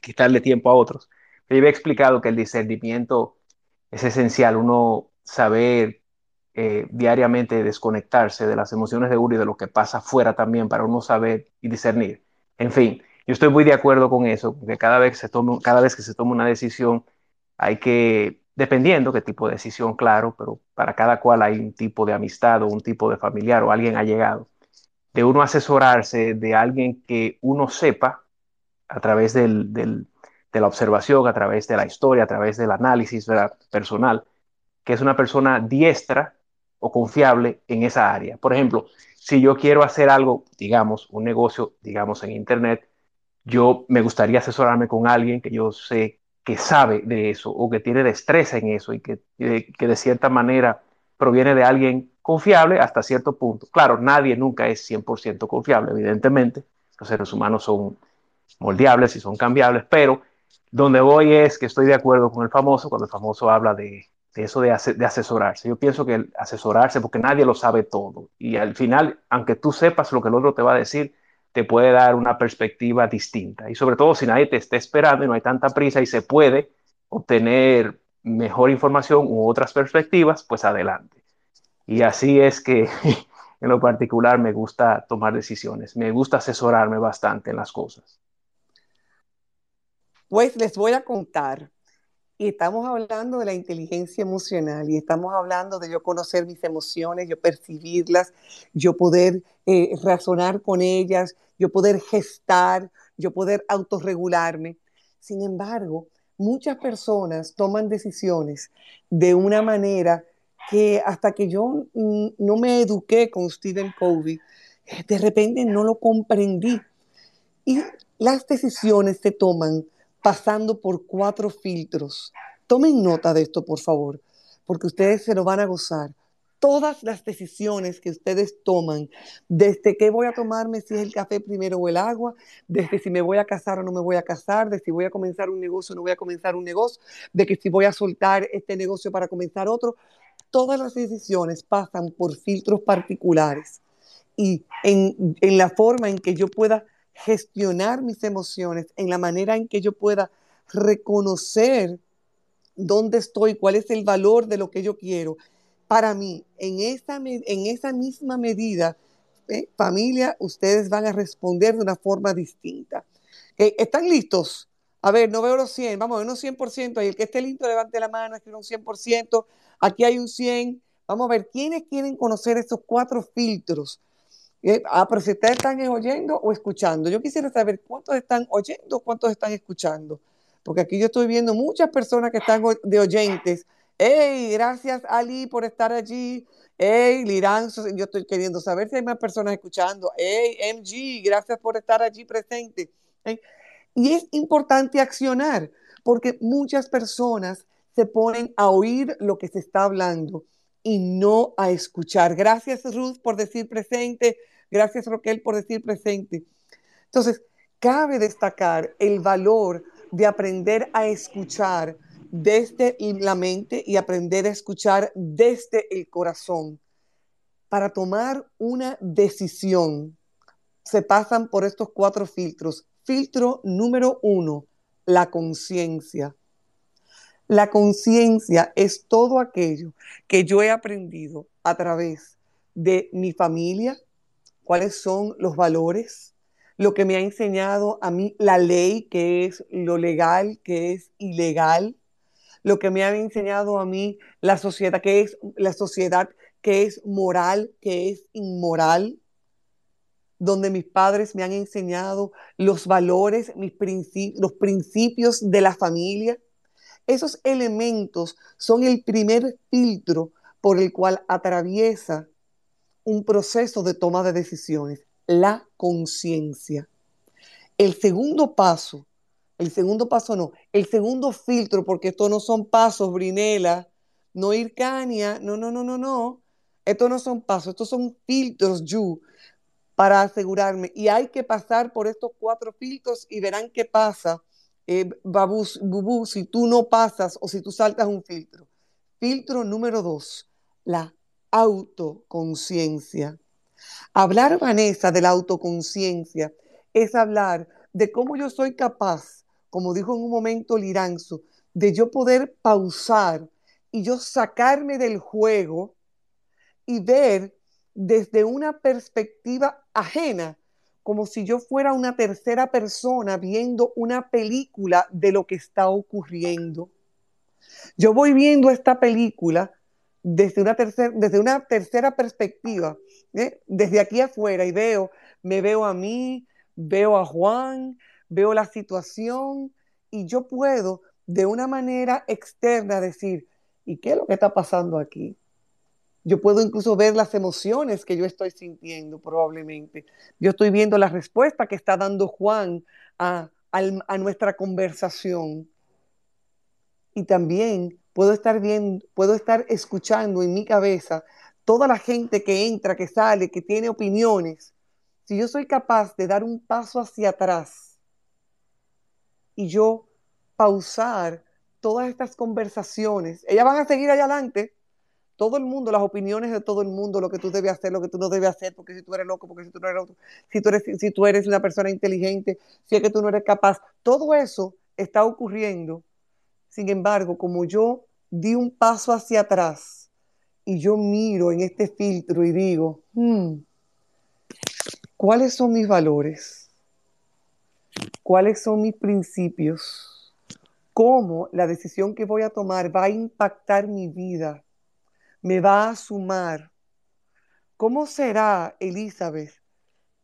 quitarle tiempo a otros, pero había explicado que el discernimiento es esencial, uno saber eh, diariamente desconectarse de las emociones de uno y de lo que pasa afuera también para uno saber y discernir. En fin, yo estoy muy de acuerdo con eso, porque cada vez, se toma, cada vez que se toma una decisión hay que, dependiendo qué tipo de decisión, claro, pero para cada cual hay un tipo de amistad o un tipo de familiar o alguien ha llegado, de uno asesorarse de alguien que uno sepa a través del, de la observación, a través de la historia, a través del análisis personal, que es una persona diestra o confiable en esa área. Por ejemplo, si yo quiero hacer algo, digamos, un negocio, digamos, en Internet, yo me gustaría asesorarme con alguien que yo sé que sabe de eso o que tiene destreza en eso y que, que de cierta manera proviene de alguien confiable hasta cierto punto. Claro, nadie nunca es 100% confiable, evidentemente. Los seres humanos son moldeables y son cambiables, pero donde voy es que estoy de acuerdo con el famoso cuando el famoso habla de, de eso de, de, asesorarse. Yo pienso que asesorarse, porque nadie lo sabe todo, y al final, aunque tú sepas lo que el otro te va a decir, te puede dar una perspectiva distinta. Y sobre todo si nadie te está esperando y no hay tanta prisa y se puede obtener mejor información u otras perspectivas, pues adelante. Y así es que [LAUGHS] en lo particular me gusta tomar decisiones, me gusta asesorarme bastante en las cosas. Pues les voy a contar y estamos hablando de la inteligencia emocional y estamos hablando de yo conocer mis emociones, yo percibirlas, yo poder eh, razonar con ellas, yo poder gestar, yo poder autorregularme. Sin embargo, muchas personas toman decisiones de una manera que hasta que yo no me eduqué con Stephen Covey, de repente no lo comprendí. Y las decisiones se toman pasando por cuatro filtros. Tomen nota de esto, por favor, porque ustedes se lo van a gozar. Todas las decisiones que ustedes toman, desde qué voy a tomarme, si es el café primero o el agua, desde si me voy a casar o no me voy a casar, de si voy a comenzar un negocio o no voy a comenzar un negocio, de que si voy a soltar este negocio para comenzar otro, todas las decisiones pasan por filtros particulares. Y en, en la forma en que yo pueda gestionar mis emociones, en la manera en que yo pueda reconocer dónde estoy, cuál es el valor de lo que yo quiero. Para mí, en esa, en esa misma medida, ¿eh? familia, ustedes van a responder de una forma distinta. ¿Están listos? A ver, no veo los 100, vamos a ver unos 100%. Y el que esté listo, levante la mano, escriba un 100%. Aquí hay un 100. Vamos a ver, ¿quiénes quieren conocer esos cuatro filtros? Eh, ah, pero si ustedes están oyendo o escuchando, yo quisiera saber cuántos están oyendo, cuántos están escuchando, porque aquí yo estoy viendo muchas personas que están de oyentes. Hey, gracias Ali por estar allí. Hey, Liranzo, yo estoy queriendo saber si hay más personas escuchando. Hey, MG, gracias por estar allí presente. Y es importante accionar, porque muchas personas se ponen a oír lo que se está hablando y no a escuchar. Gracias Ruth por decir presente. Gracias, Roquel, por decir presente. Entonces, cabe destacar el valor de aprender a escuchar desde la mente y aprender a escuchar desde el corazón. Para tomar una decisión, se pasan por estos cuatro filtros. Filtro número uno, la conciencia. La conciencia es todo aquello que yo he aprendido a través de mi familia, cuáles son los valores, lo que me ha enseñado a mí la ley, que es lo legal, que es ilegal, lo que me ha enseñado a mí la sociedad, que es la sociedad que es moral, que es inmoral, donde mis padres me han enseñado los valores, mis los principios de la familia. Esos elementos son el primer filtro por el cual atraviesa un proceso de toma de decisiones, la conciencia. El segundo paso, el segundo paso no, el segundo filtro, porque estos no son pasos, Brinela, no ir cania, no, no, no, no, no. Estos no son pasos, estos son filtros, you, para asegurarme. Y hay que pasar por estos cuatro filtros y verán qué pasa, eh, Babú, si tú no pasas o si tú saltas un filtro. Filtro número dos, la autoconciencia. Hablar, Vanessa, de la autoconciencia es hablar de cómo yo soy capaz, como dijo en un momento Liranzo, de yo poder pausar y yo sacarme del juego y ver desde una perspectiva ajena, como si yo fuera una tercera persona viendo una película de lo que está ocurriendo. Yo voy viendo esta película desde una, desde una tercera perspectiva, ¿eh? desde aquí afuera y veo, me veo a mí, veo a Juan, veo la situación y yo puedo de una manera externa decir, ¿y qué es lo que está pasando aquí? Yo puedo incluso ver las emociones que yo estoy sintiendo probablemente. Yo estoy viendo la respuesta que está dando Juan a, a nuestra conversación. Y también puedo estar viendo, puedo estar escuchando en mi cabeza toda la gente que entra, que sale, que tiene opiniones. Si yo soy capaz de dar un paso hacia atrás y yo pausar todas estas conversaciones, ellas van a seguir allá adelante. Todo el mundo, las opiniones de todo el mundo, lo que tú debes hacer, lo que tú no debes hacer, porque si tú eres loco, porque si tú no eres loco, si tú eres, si tú eres una persona inteligente, si es que tú no eres capaz, todo eso está ocurriendo sin embargo, como yo di un paso hacia atrás y yo miro en este filtro y digo, hmm, ¿cuáles son mis valores? ¿Cuáles son mis principios? ¿Cómo la decisión que voy a tomar va a impactar mi vida? ¿Me va a sumar? ¿Cómo será, Elizabeth,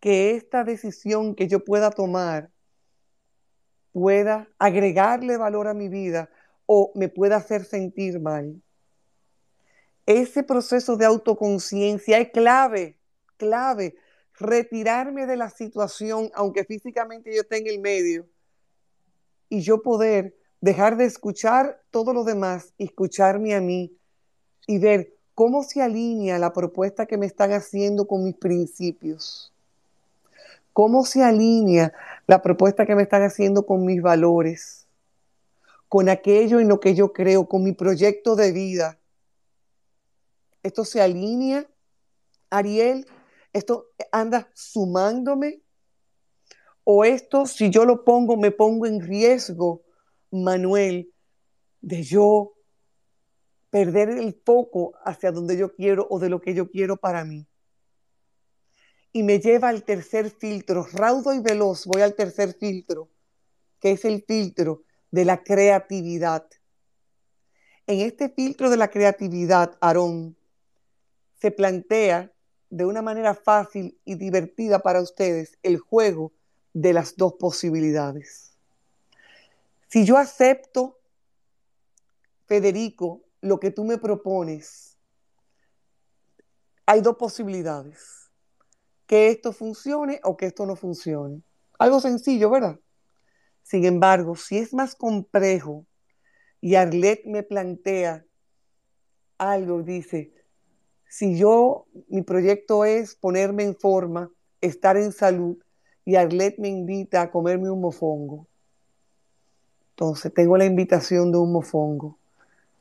que esta decisión que yo pueda tomar pueda agregarle valor a mi vida o me pueda hacer sentir mal? Ese proceso de autoconciencia es clave, clave. Retirarme de la situación, aunque físicamente yo esté en el medio, y yo poder dejar de escuchar todo lo demás y escucharme a mí y ver cómo se alinea la propuesta que me están haciendo con mis principios. ¿Cómo se alinea la propuesta que me están haciendo con mis valores? Con aquello en lo que yo creo, con mi proyecto de vida. Esto se alinea, Ariel, esto anda sumándome. O esto, si yo lo pongo, me pongo en riesgo, Manuel, de yo perder el foco hacia donde yo quiero o de lo que yo quiero para mí. Y me lleva al tercer filtro, raudo y veloz, voy al tercer filtro, que es el filtro de la creatividad. En este filtro de la creatividad, Aarón, se plantea de una manera fácil y divertida para ustedes el juego de las dos posibilidades. Si yo acepto, Federico, lo que tú me propones, hay dos posibilidades. Que esto funcione o que esto no funcione. Algo sencillo, ¿verdad? Sin embargo, si es más complejo y Arlet me plantea algo, dice, si yo, mi proyecto es ponerme en forma, estar en salud, y Arlet me invita a comerme un mofongo. Entonces, tengo la invitación de un mofongo.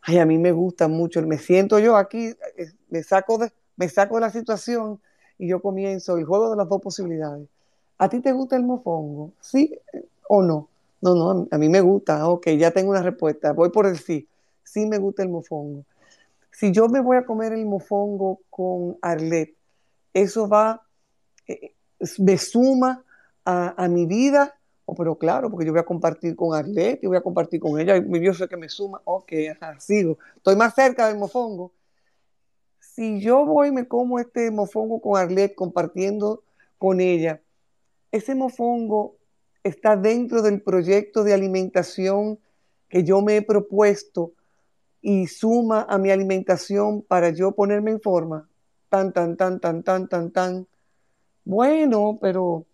Ay, a mí me gusta mucho. Me siento yo aquí, eh, me saco de, me saco de la situación y yo comienzo el juego de las dos posibilidades. ¿A ti te gusta el mofongo? ¿Sí o no? No, no, a mí me gusta. Ok, ya tengo una respuesta. Voy por el sí. Sí me gusta el mofongo si yo me voy a comer el mofongo con Arlet, eso va, eh, me suma a, mi vida, o pero claro, porque yo voy a compartir con Arlet, y voy a compartir con ella, y yo sé que me suma, ok, ajá, sigo, estoy más cerca del mofongo. Si yo voy y me como este mofongo con Arlet, compartiendo con ella, ese mofongo está dentro del proyecto de alimentación que yo me he propuesto y suma a mi alimentación para yo ponerme en forma. Tan, tan, tan, tan, tan, tan, tan. Bueno, pero,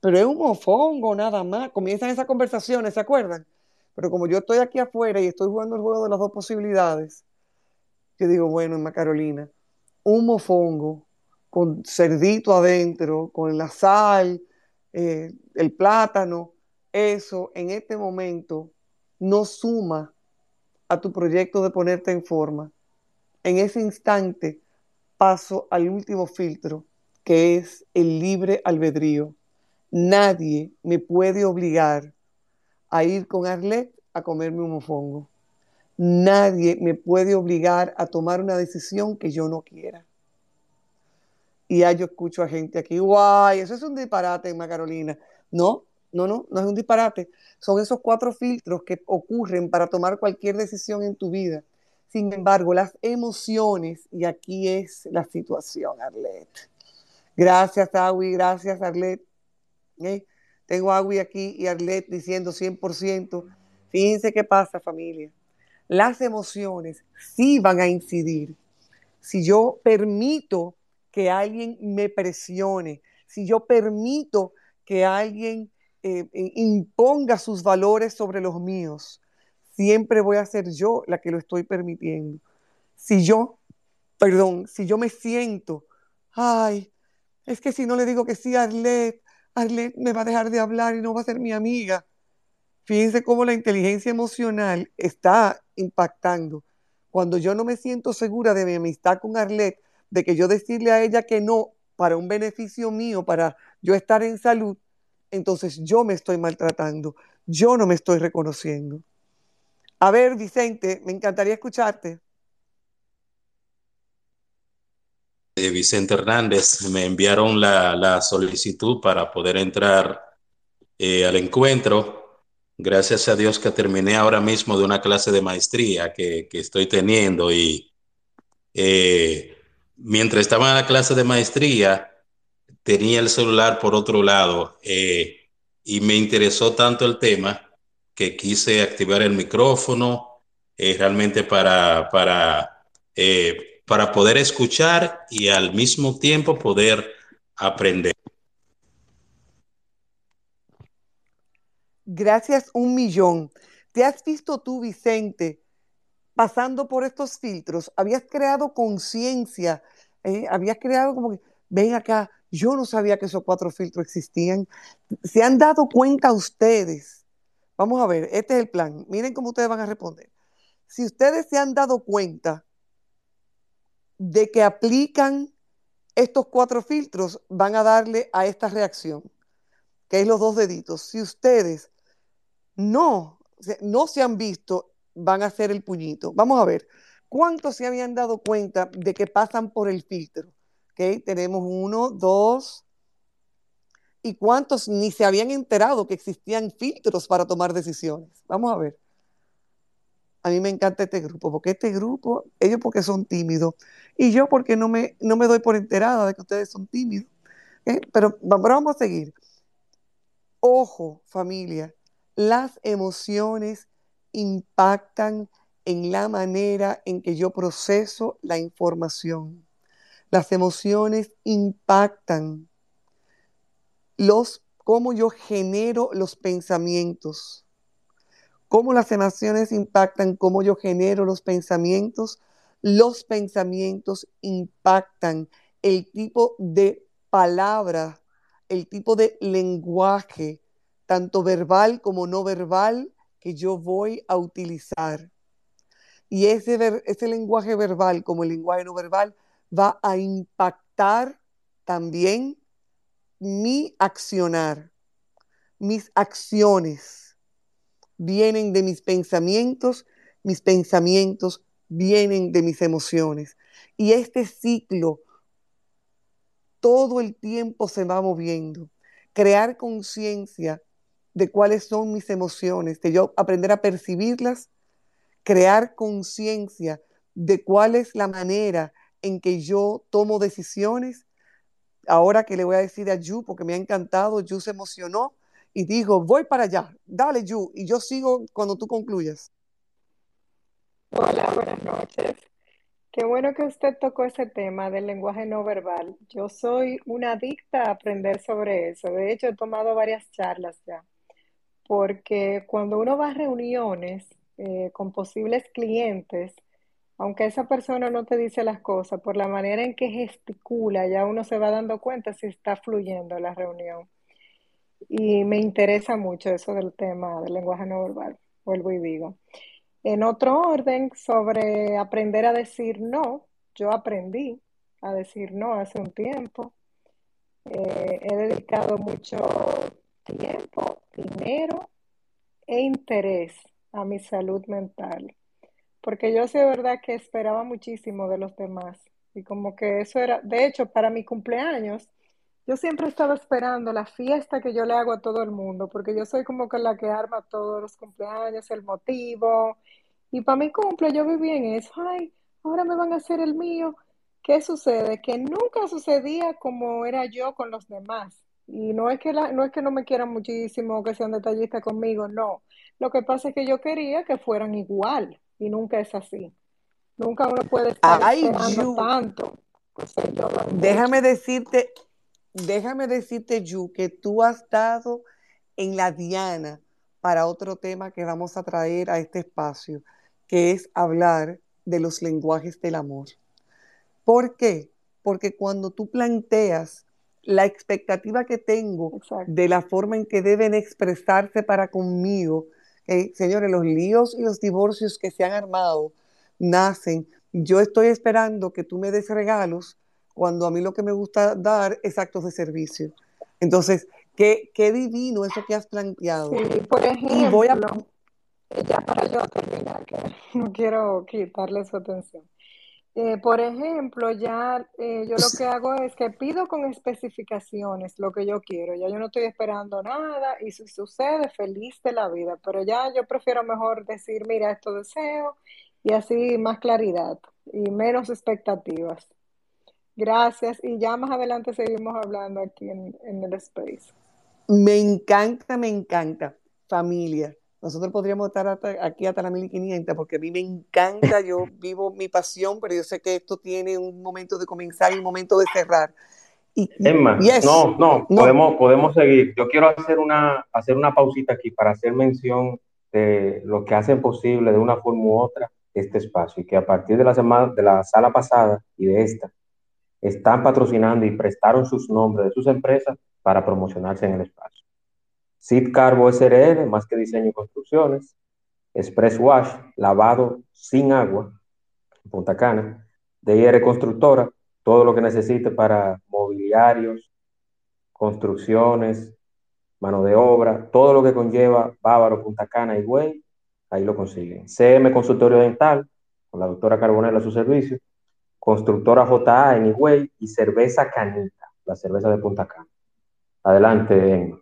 pero es un mofongo nada más. Comienzan esas conversaciones, ¿se acuerdan? Pero como yo estoy aquí afuera y estoy jugando el juego de las dos posibilidades, yo digo, bueno, Emma Carolina, un mofongo con cerdito adentro, con la sal, eh, el plátano, eso en este momento no suma a tu proyecto de ponerte en forma, en ese instante paso al último filtro, que es el libre albedrío. Nadie me puede obligar a ir con Arlet a comerme un mofongo. Nadie me puede obligar a tomar una decisión que yo no quiera. Y ya yo escucho a gente aquí, guay, eso es un disparate, Emma Carolina. No, no, no, no es un disparate. Son esos cuatro filtros que ocurren para tomar cualquier decisión en tu vida. Sin embargo, las emociones, y aquí es la situación, Arlet. Gracias, Agui, gracias, Arlet. ¿Eh? Tengo Agui aquí y Arlet diciendo 100%. Fíjense qué pasa, familia. Las emociones sí van a incidir. Si yo permito que alguien me presione, si yo permito que alguien eh, eh, imponga sus valores sobre los míos, siempre voy a ser yo la que lo estoy permitiendo. Si yo, perdón, si yo me siento, ay, es que si no le digo que sí a Arlet, Arlet me va a dejar de hablar y no va a ser mi amiga. Fíjense cómo la inteligencia emocional está impactando. Cuando yo no me siento segura de mi amistad con Arlet, de que yo decirle a ella que no para un beneficio mío, para yo estar en salud, entonces yo me estoy maltratando, yo no me estoy reconociendo. A ver, Vicente, me encantaría escucharte. Vicente Hernández me enviaron la, la solicitud para poder entrar eh, al encuentro. Gracias a Dios que terminé ahora mismo de una clase de maestría que, que estoy teniendo y eh, mientras estaba en la clase de maestría tenía el celular por otro lado eh, y me interesó tanto el tema que quise activar el micrófono realmente para, para para poder escuchar y al mismo tiempo poder aprender. Gracias un millón. ¿Te has visto tú, Vicente, pasando por estos filtros? ¿Habías creado conciencia? Eh? ¿Habías creado como que, ven acá, yo no sabía que esos cuatro filtros existían? ¿Se han dado cuenta ustedes? Vamos a ver, este es el plan. Miren cómo ustedes van a responder. Si ustedes se han dado cuenta de que aplican estos cuatro filtros, van a darle a esta reacción, que es los dos deditos. Si ustedes no, no se han visto, van a hacer el puñito. Vamos a ver, ¿cuántos se habían dado cuenta de que pasan por el filtro? ¿Okay? Tenemos uno, dos, y cuántos ni se habían enterado que existían filtros para tomar decisiones. Vamos a ver a mí me encanta este grupo, porque este grupo, ellos porque son tímidos, y yo porque no me, no me doy por enterada de que ustedes son tímidos. Pero vamos a seguir. Ojo, familia, las emociones impactan en la manera en que yo proceso la información. Las emociones impactan los cómo yo genero los pensamientos cómo las emociones impactan, cómo yo genero los pensamientos. Los pensamientos impactan el tipo de palabra, el tipo de lenguaje, tanto verbal como no verbal, que yo voy a utilizar. Y ese, ese lenguaje verbal como el lenguaje no verbal va a impactar también mi accionar, mis acciones vienen de mis pensamientos, mis pensamientos vienen de mis emociones. Y este ciclo todo el tiempo se va moviendo. Crear conciencia de cuáles son mis emociones, de yo aprender a percibirlas, crear conciencia de cuál es la manera en que yo tomo decisiones. Ahora que le voy a decir a Yu, porque me ha encantado, Yu se emocionó y dijo, voy para allá, dale, Yu, y yo sigo cuando tú concluyas. Hola, buenas noches. Qué bueno que usted tocó ese tema del lenguaje no verbal. Yo soy una adicta a aprender sobre eso. De hecho, he tomado varias charlas ya, porque cuando uno va a reuniones eh, con posibles clientes, aunque esa persona no te dice las cosas, por la manera en que gesticula, ya uno se va dando cuenta si está fluyendo la reunión. Y me interesa mucho eso del tema del lenguaje no verbal, vuelvo y digo. En otro orden, sobre aprender a decir no, yo aprendí a decir no hace un tiempo. Eh, he dedicado mucho tiempo, dinero e interés a mi salud mental, porque yo sé verdad que esperaba muchísimo de los demás y como que eso era, de hecho, para mi cumpleaños, yo siempre estaba esperando la fiesta que yo le hago a todo el mundo, porque yo soy como que la que arma todos los cumpleaños, el motivo. Y para mi cumple yo viví en eso. Ay, ahora me van a hacer el mío. ¿Qué sucede? Que nunca sucedía como era yo con los demás. Y no es que no es que no me quieran muchísimo, que sean detallistas conmigo, no. Lo que pasa es que yo quería que fueran igual y nunca es así. Nunca uno puede estar esperando tanto. Déjame decirte, déjame decirte, Yu, que tú has dado en la diana para otro tema que vamos a traer a este espacio, que es hablar de los lenguajes del amor. ¿Por qué? Porque cuando tú planteas la expectativa que tengo de la forma en que deben expresarse para conmigo, señores, los líos y los divorcios que se han armado nacen. Yo estoy esperando que tú me des regalos cuando a mí lo que me gusta dar es actos de servicio. Entonces, qué, qué divino eso que has planteado. Sí, por ejemplo, voy a... ya para yo terminar, que [LAUGHS] no quiero quitarle su atención. Eh, por ejemplo, ya eh, yo lo que [LAUGHS] hago es que pido con especificaciones lo que yo quiero. Ya yo no estoy esperando nada y si sucede, feliz de la vida. Pero ya yo prefiero mejor decir, mira, esto deseo y así más claridad y menos expectativas. Gracias y ya más adelante seguimos hablando aquí en, en el space. Me encanta, me encanta. Familia. Nosotros podríamos estar aquí hasta las 1500 porque a mí me encanta, yo [LAUGHS] vivo mi pasión, pero yo sé que esto tiene un momento de comenzar y un momento de cerrar. Y, Emma, no, no, Podemos, podemos seguir. Yo quiero hacer una, hacer una pausita aquí para hacer mención de lo que hacen posible de una forma u otra este espacio y que a partir de la semana, de la sala pasada y de esta, están patrocinando y prestaron sus nombres de sus empresas para promocionarse en el espacio. Sid Carbo SRL, más que diseño y construcciones, Express Wash, lavado sin agua, Punta Cana, DIR Constructora, todo lo que necesite para mobiliarios, construcciones, mano de obra, todo lo que conlleva Bávaro, Punta Cana y ahí lo consiguen. CM Consultorio Dental, con la doctora Carbonella a su servicio, Constructora JA en Higüey y Cerveza Canita, la cerveza de Punta Cana. Adelante, Emma.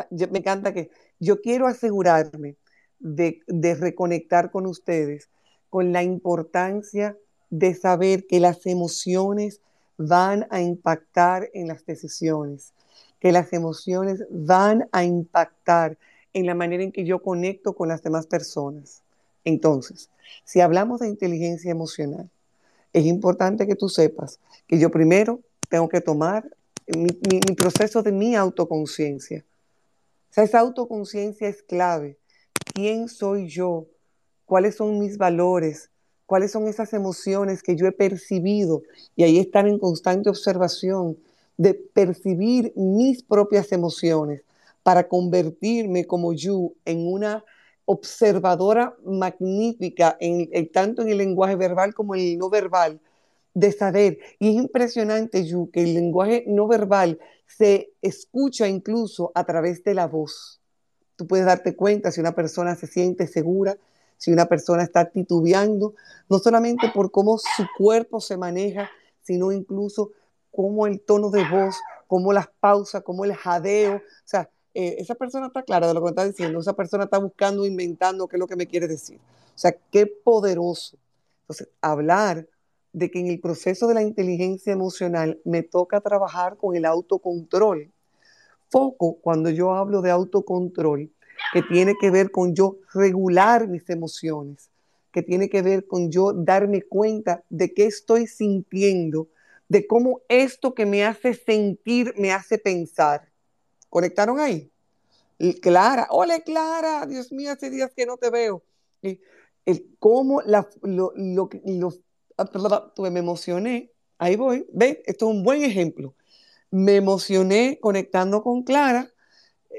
Ah, me encanta que yo quiero asegurarme de reconectar con ustedes con la importancia de saber que las emociones van a impactar en las decisiones, que las emociones van a impactar en la manera en que yo conecto con las demás personas. Entonces, si hablamos de inteligencia emocional, es importante que tú sepas que yo primero tengo que tomar mi, proceso de mi autoconciencia. Sea, esa autoconciencia es clave. ¿Quién soy yo? ¿Cuáles son mis valores? ¿Cuáles son esas emociones que yo he percibido? Y ahí están en constante observación de percibir mis propias emociones para convertirme como yo en una observadora magnífica, en, tanto en el lenguaje verbal como en el no verbal, de saber. Y es impresionante, Yu, que el lenguaje no verbal se escucha incluso a través de la voz. Tú puedes darte cuenta si una persona se siente segura, si una persona está titubeando, no solamente por cómo su cuerpo se maneja, sino incluso cómo el tono de voz, cómo las pausas, cómo el jadeo. O sea, eh, esa persona está clara de lo que está diciendo, esa persona está buscando, inventando qué es lo que me quiere decir. O sea, qué poderoso. Entonces, hablar de que en el proceso de la inteligencia emocional me toca trabajar con el autocontrol. Foco cuando yo hablo de autocontrol, que tiene que ver con yo regular mis emociones, que tiene que ver con yo darme cuenta de qué estoy sintiendo, de cómo esto que me hace sentir me hace pensar. ¿Conectaron ahí? Clara, hola Clara, Dios mío, hace días que no te veo. El, cómo la, lo, lo, lo, ah, me emocioné, ahí voy, ven, esto es un buen ejemplo. Me emocioné conectando con Clara,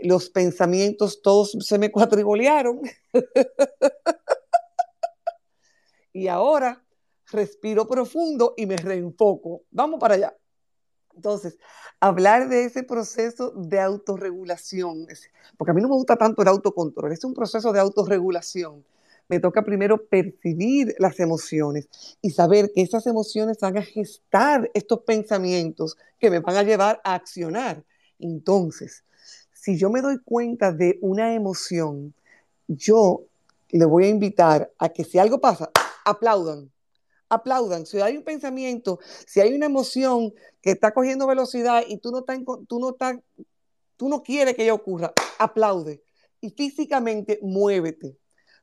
los pensamientos todos se me [LAUGHS] cuatribolearon. [LAUGHS] y ahora respiro profundo y me reenfoco. Vamos para allá. Entonces, hablar de ese proceso de autorregulación, porque a mí no me gusta tanto el autocontrol, es un proceso de autorregulación. Me toca primero percibir las emociones y saber que esas emociones van a gestar estos pensamientos que me van a llevar a accionar. Entonces, si yo me doy cuenta de una emoción, yo le voy a invitar a que si algo pasa, aplaudan aplaudan. Si hay un pensamiento, si hay una emoción que está cogiendo velocidad y tú no, tú no, tú no quieres que ella ocurra, aplaude. Y físicamente muévete.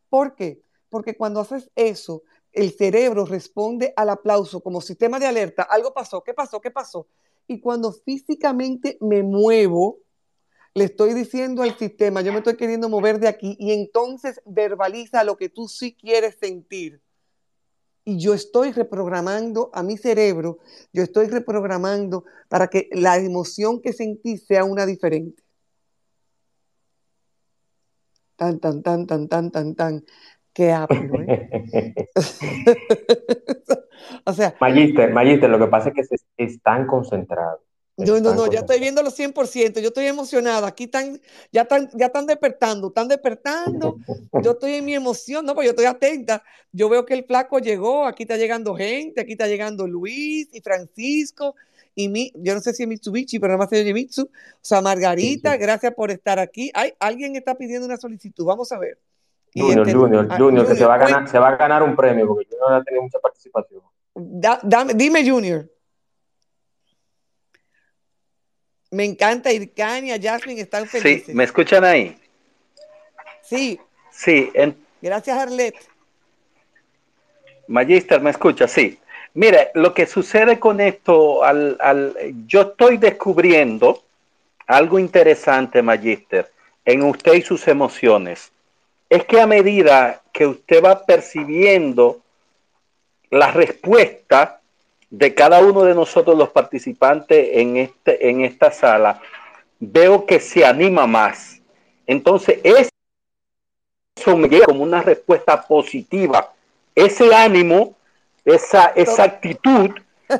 ¿Por qué? Porque cuando haces eso, el cerebro responde al aplauso como sistema de alerta. Algo pasó, ¿qué pasó? ¿Qué pasó? Y cuando físicamente me muevo, le estoy diciendo al sistema, yo me estoy queriendo mover de aquí y entonces verbaliza lo que tú sí quieres sentir y yo estoy reprogramando a mi cerebro, yo estoy reprogramando para que la emoción que sentí sea una diferente. Tan, tan, tan, tan, tan, tan, tan. Qué apto, ¿eh? [LAUGHS] o sea. Magister, Magister, lo que pasa es que están concentrados. No, no, no, ya estoy viendo los 100%, yo estoy emocionada, aquí están, ya están, ya están despertando, están despertando, yo estoy en mi emoción, no, pues yo estoy atenta, yo veo que el flaco llegó, aquí está llegando gente, aquí está llegando Luis y Francisco, y mi, yo no sé si es Mitsubishi, pero nada más es Mitsu, o sea, Margarita, gracias por estar aquí, Hay, alguien está pidiendo una solicitud, vamos a ver. Junior, este, Junior, ah, Junior, que se va, a ganar, se va a ganar un premio, porque yo no he tenido mucha participación. dime, Junior. Me encanta Irkania, Jasmine, están felices. Sí, ¿me escuchan ahí? Sí. Sí. Gracias, Arlet. Magister, ¿me escucha? Sí. Mire, lo que sucede con esto, al, al, yo estoy descubriendo algo interesante, Magister, en usted y sus emociones. Es que a medida que usted va percibiendo la respuesta de cada uno de nosotros los participantes en, este, en esta sala, veo que se anima más. Entonces, eso me llega como una respuesta positiva. Ese ánimo, esa, esa actitud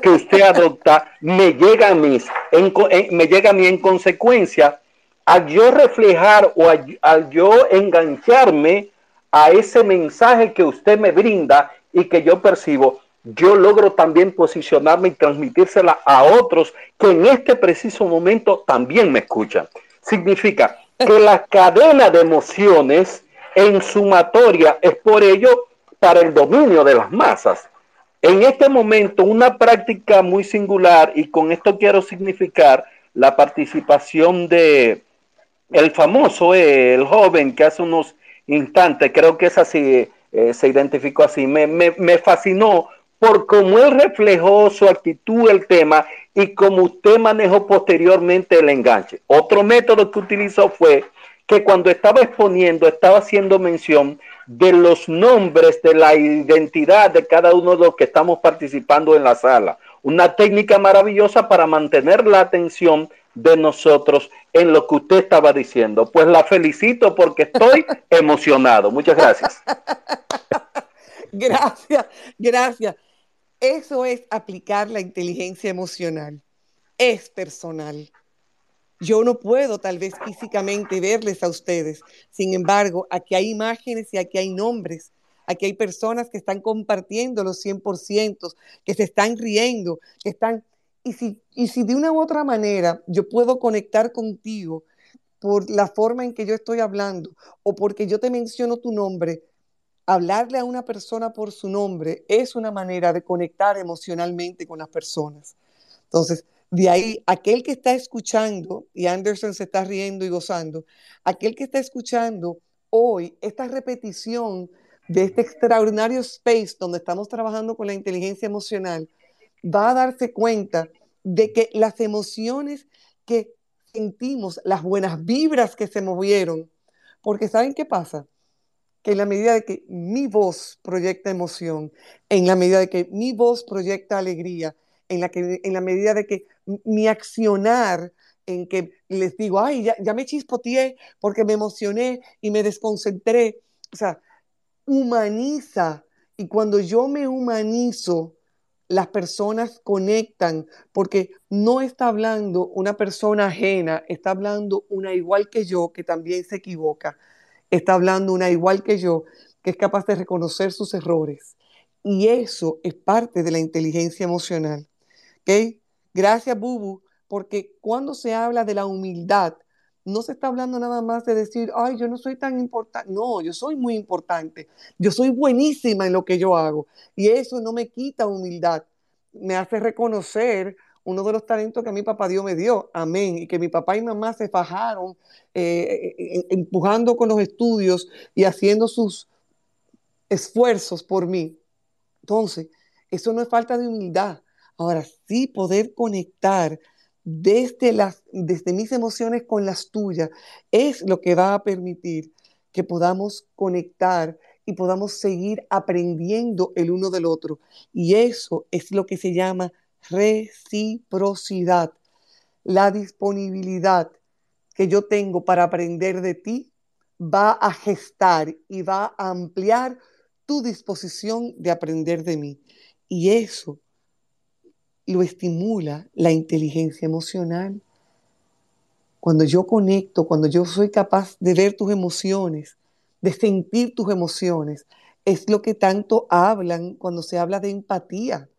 que usted adopta, me llega a mí, en, me llega a mí en consecuencia, al yo reflejar o al yo engancharme a ese mensaje que usted me brinda y que yo percibo, yo logro también posicionarme y transmitírsela a otros que en este preciso momento también me escuchan. Significa que la cadena de emociones en sumatoria es por ello para el dominio de las masas. En este momento, una práctica muy singular, y con esto quiero significar la participación de el famoso, el joven que hace unos instantes, creo que es así, eh, se identificó así, me, me, me fascinó por cómo él reflejó su actitud el tema y como usted manejó posteriormente el enganche. Otro método que utilizó fue que cuando estaba exponiendo estaba haciendo mención de los nombres de la identidad de cada uno de los que estamos participando en la sala. Una técnica maravillosa para mantener la atención de nosotros en lo que usted estaba diciendo. Pues la felicito porque estoy [LAUGHS] emocionado. Muchas gracias. [LAUGHS] Gracias, gracias. Eso es aplicar la inteligencia emocional. Es personal. Yo no puedo tal vez físicamente verles a ustedes. Sin embargo, aquí hay imágenes y aquí hay nombres. Aquí hay personas que están compartiendo los 100%, que se están riendo, que están... Y si, y si de una u otra manera yo puedo conectar contigo por la forma en que yo estoy hablando o porque yo te menciono tu nombre, hablarle a una persona por su nombre es una manera de conectar emocionalmente con las personas. Entonces, de ahí, aquel que está escuchando, y Anderson se está riendo y gozando, aquel que está escuchando hoy esta repetición de este extraordinario space donde estamos trabajando con la inteligencia emocional, va a darse cuenta de que las emociones que sentimos, las buenas vibras que se movieron, porque ¿saben qué pasa? que en la medida de que mi voz proyecta emoción, en la medida de que mi voz proyecta alegría, en la, que, en la medida de que mi accionar, en que les digo, ay, ya, ya me chispoteé porque me emocioné y me desconcentré, o sea, humaniza. Y cuando yo me humanizo, las personas conectan porque no está hablando una persona ajena, está hablando una igual que yo que también se equivoca está hablando una igual que yo, que es capaz de reconocer sus errores. Y eso es parte de la inteligencia emocional. Gracias, Bubu, porque cuando se habla de la humildad, no se está hablando nada más de decir, ay, yo no soy tan importante. No, yo soy muy importante. Yo soy buenísima en lo que yo hago. Y eso no me quita humildad. Me hace reconocer uno de los talentos que a mi papá Dios me dio, amén, y que mi papá y mamá se fajaron eh, eh, eh, empujando con los estudios y haciendo sus esfuerzos por mí. Entonces, eso no es falta de humildad. Ahora sí poder conectar desde, las, desde mis emociones con las tuyas es lo que va a permitir que podamos conectar y podamos seguir aprendiendo el uno del otro. Y eso es lo que se llama reciprocidad, la disponibilidad que yo tengo para aprender de ti va a gestar y va a ampliar tu disposición de aprender de mí. Y eso lo estimula la inteligencia emocional. Cuando yo conecto, cuando yo soy capaz de ver tus emociones, de sentir tus emociones, es lo que tanto hablan cuando se habla de empatía.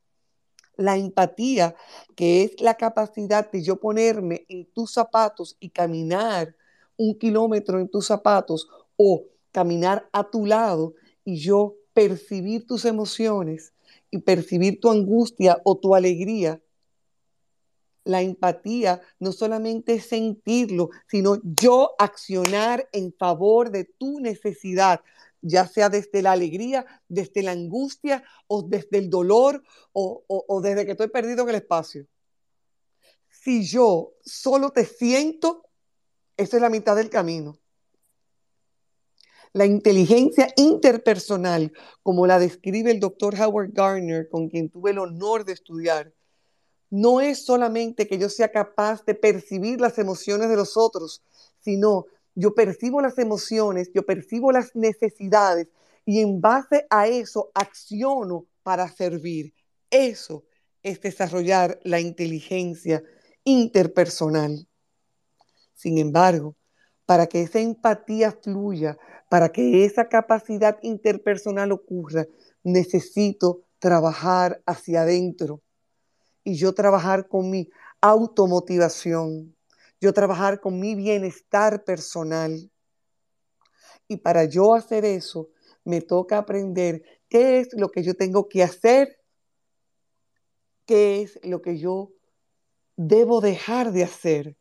La empatía, que es la capacidad de yo ponerme en tus zapatos y caminar un kilómetro en tus zapatos o caminar a tu lado y yo percibir tus emociones y percibir tu angustia o tu alegría. La empatía no solamente es sentirlo, sino yo accionar en favor de tu necesidad, ya sea desde la alegría, desde la angustia o desde el dolor o, o desde que estoy perdido en el espacio. Si yo solo te siento, esa es la mitad del camino. La inteligencia interpersonal, como la describe el doctor Howard Gardner, con quien tuve el honor de estudiar, no es solamente que yo sea capaz de percibir las emociones de los otros, sino yo percibo las emociones, yo percibo las necesidades y en base a eso acciono para servir. Eso es desarrollar la inteligencia interpersonal. Sin embargo, para que esa empatía fluya, para que esa capacidad interpersonal ocurra, necesito trabajar hacia adentro y yo trabajar con mi automotivación, yo trabajar con mi bienestar personal. Y para yo hacer eso, me toca aprender qué es lo que yo tengo que hacer, qué es lo que yo debo dejar de hacer,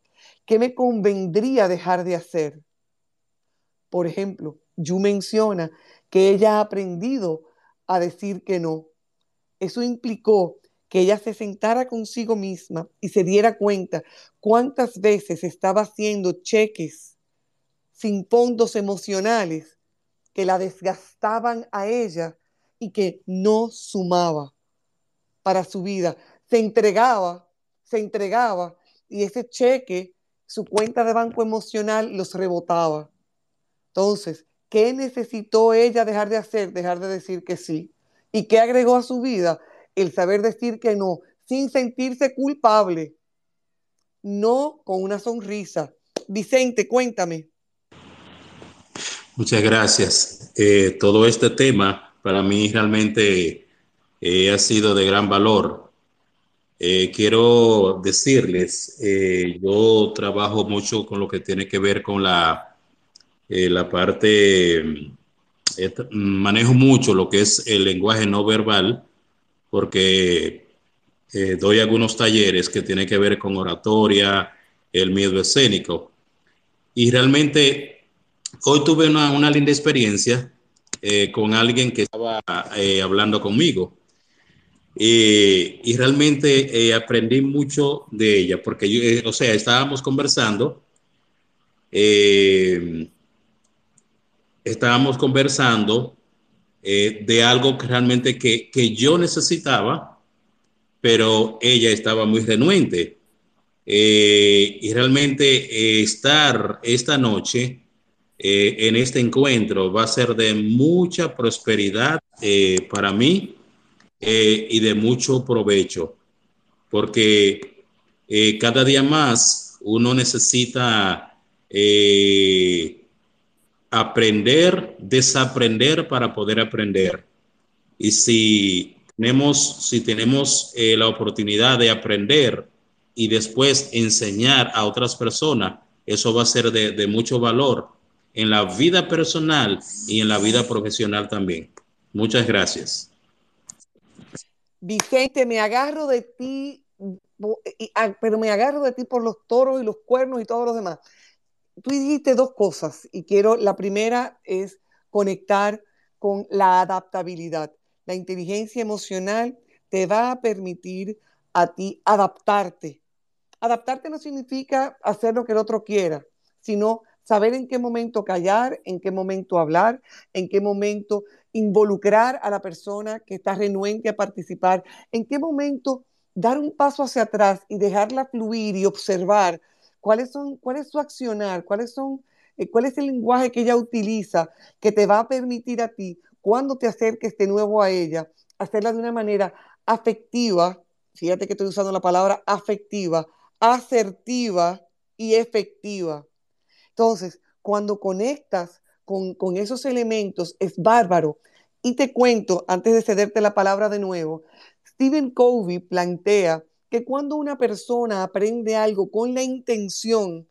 qué me convendría dejar de hacer. Por ejemplo, Yu menciona que ella ha aprendido a decir que no. Eso implicó que ella se sentara consigo misma y se diera cuenta cuántas veces estaba haciendo cheques sin fondos emocionales que la desgastaban a ella y que no sumaba para su vida. Se entregaba, se entregaba y ese cheque, su cuenta de banco emocional los rebotaba. Entonces, ¿qué necesitó ella dejar de hacer? Dejar de decir que sí. ¿Y qué agregó a su vida? El saber decir que no, sin sentirse culpable. No con una sonrisa. Vicente, cuéntame. Muchas gracias. Eh, todo este tema para mí realmente eh, ha sido de gran valor. Eh, quiero decirles, yo trabajo mucho con lo que tiene que ver con la eh, la parte, manejo mucho lo que es el lenguaje no verbal, porque eh, doy algunos talleres que tienen que ver con oratoria, el miedo escénico. Y realmente hoy tuve una, linda experiencia eh, con alguien que estaba hablando conmigo. y realmente aprendí mucho de ella, porque yo, o sea, estábamos conversando estábamos conversando eh, de algo que realmente que, yo necesitaba, pero ella estaba muy renuente. Eh, y realmente eh, estar esta noche en este encuentro va a ser de mucha prosperidad para mí y de mucho provecho, porque cada día más uno necesita aprender, desaprender para poder aprender. Y si tenemos, si tenemos eh, la oportunidad de aprender y después enseñar a otras personas, eso va a ser de, de mucho valor en la vida personal y en la vida profesional también. Muchas gracias. Vicente, me agarro de ti, ah, pero me agarro de ti por los toros y los cuernos y todos los demás tú dijiste dos cosas y quiero, la primera es conectar con la adaptabilidad. La inteligencia emocional te va a permitir a ti adaptarte. Adaptarte no significa hacer lo que el otro quiera, sino saber en qué momento callar, en qué momento hablar, en qué momento involucrar a la persona que está renuente a participar, en qué momento dar un paso hacia atrás y dejarla fluir y observar cuáles son, cuál es su accionar, cuáles son, eh, cuál es el lenguaje que ella utiliza que te va a permitir a ti, cuando te acerques de nuevo a ella, hacerla de una manera afectiva, fíjate que estoy usando la palabra afectiva, asertiva y efectiva. Entonces, cuando conectas con, con esos elementos, es bárbaro. Y te cuento, antes de cederte la palabra de nuevo, Stephen Covey plantea que cuando una persona aprende algo con la intención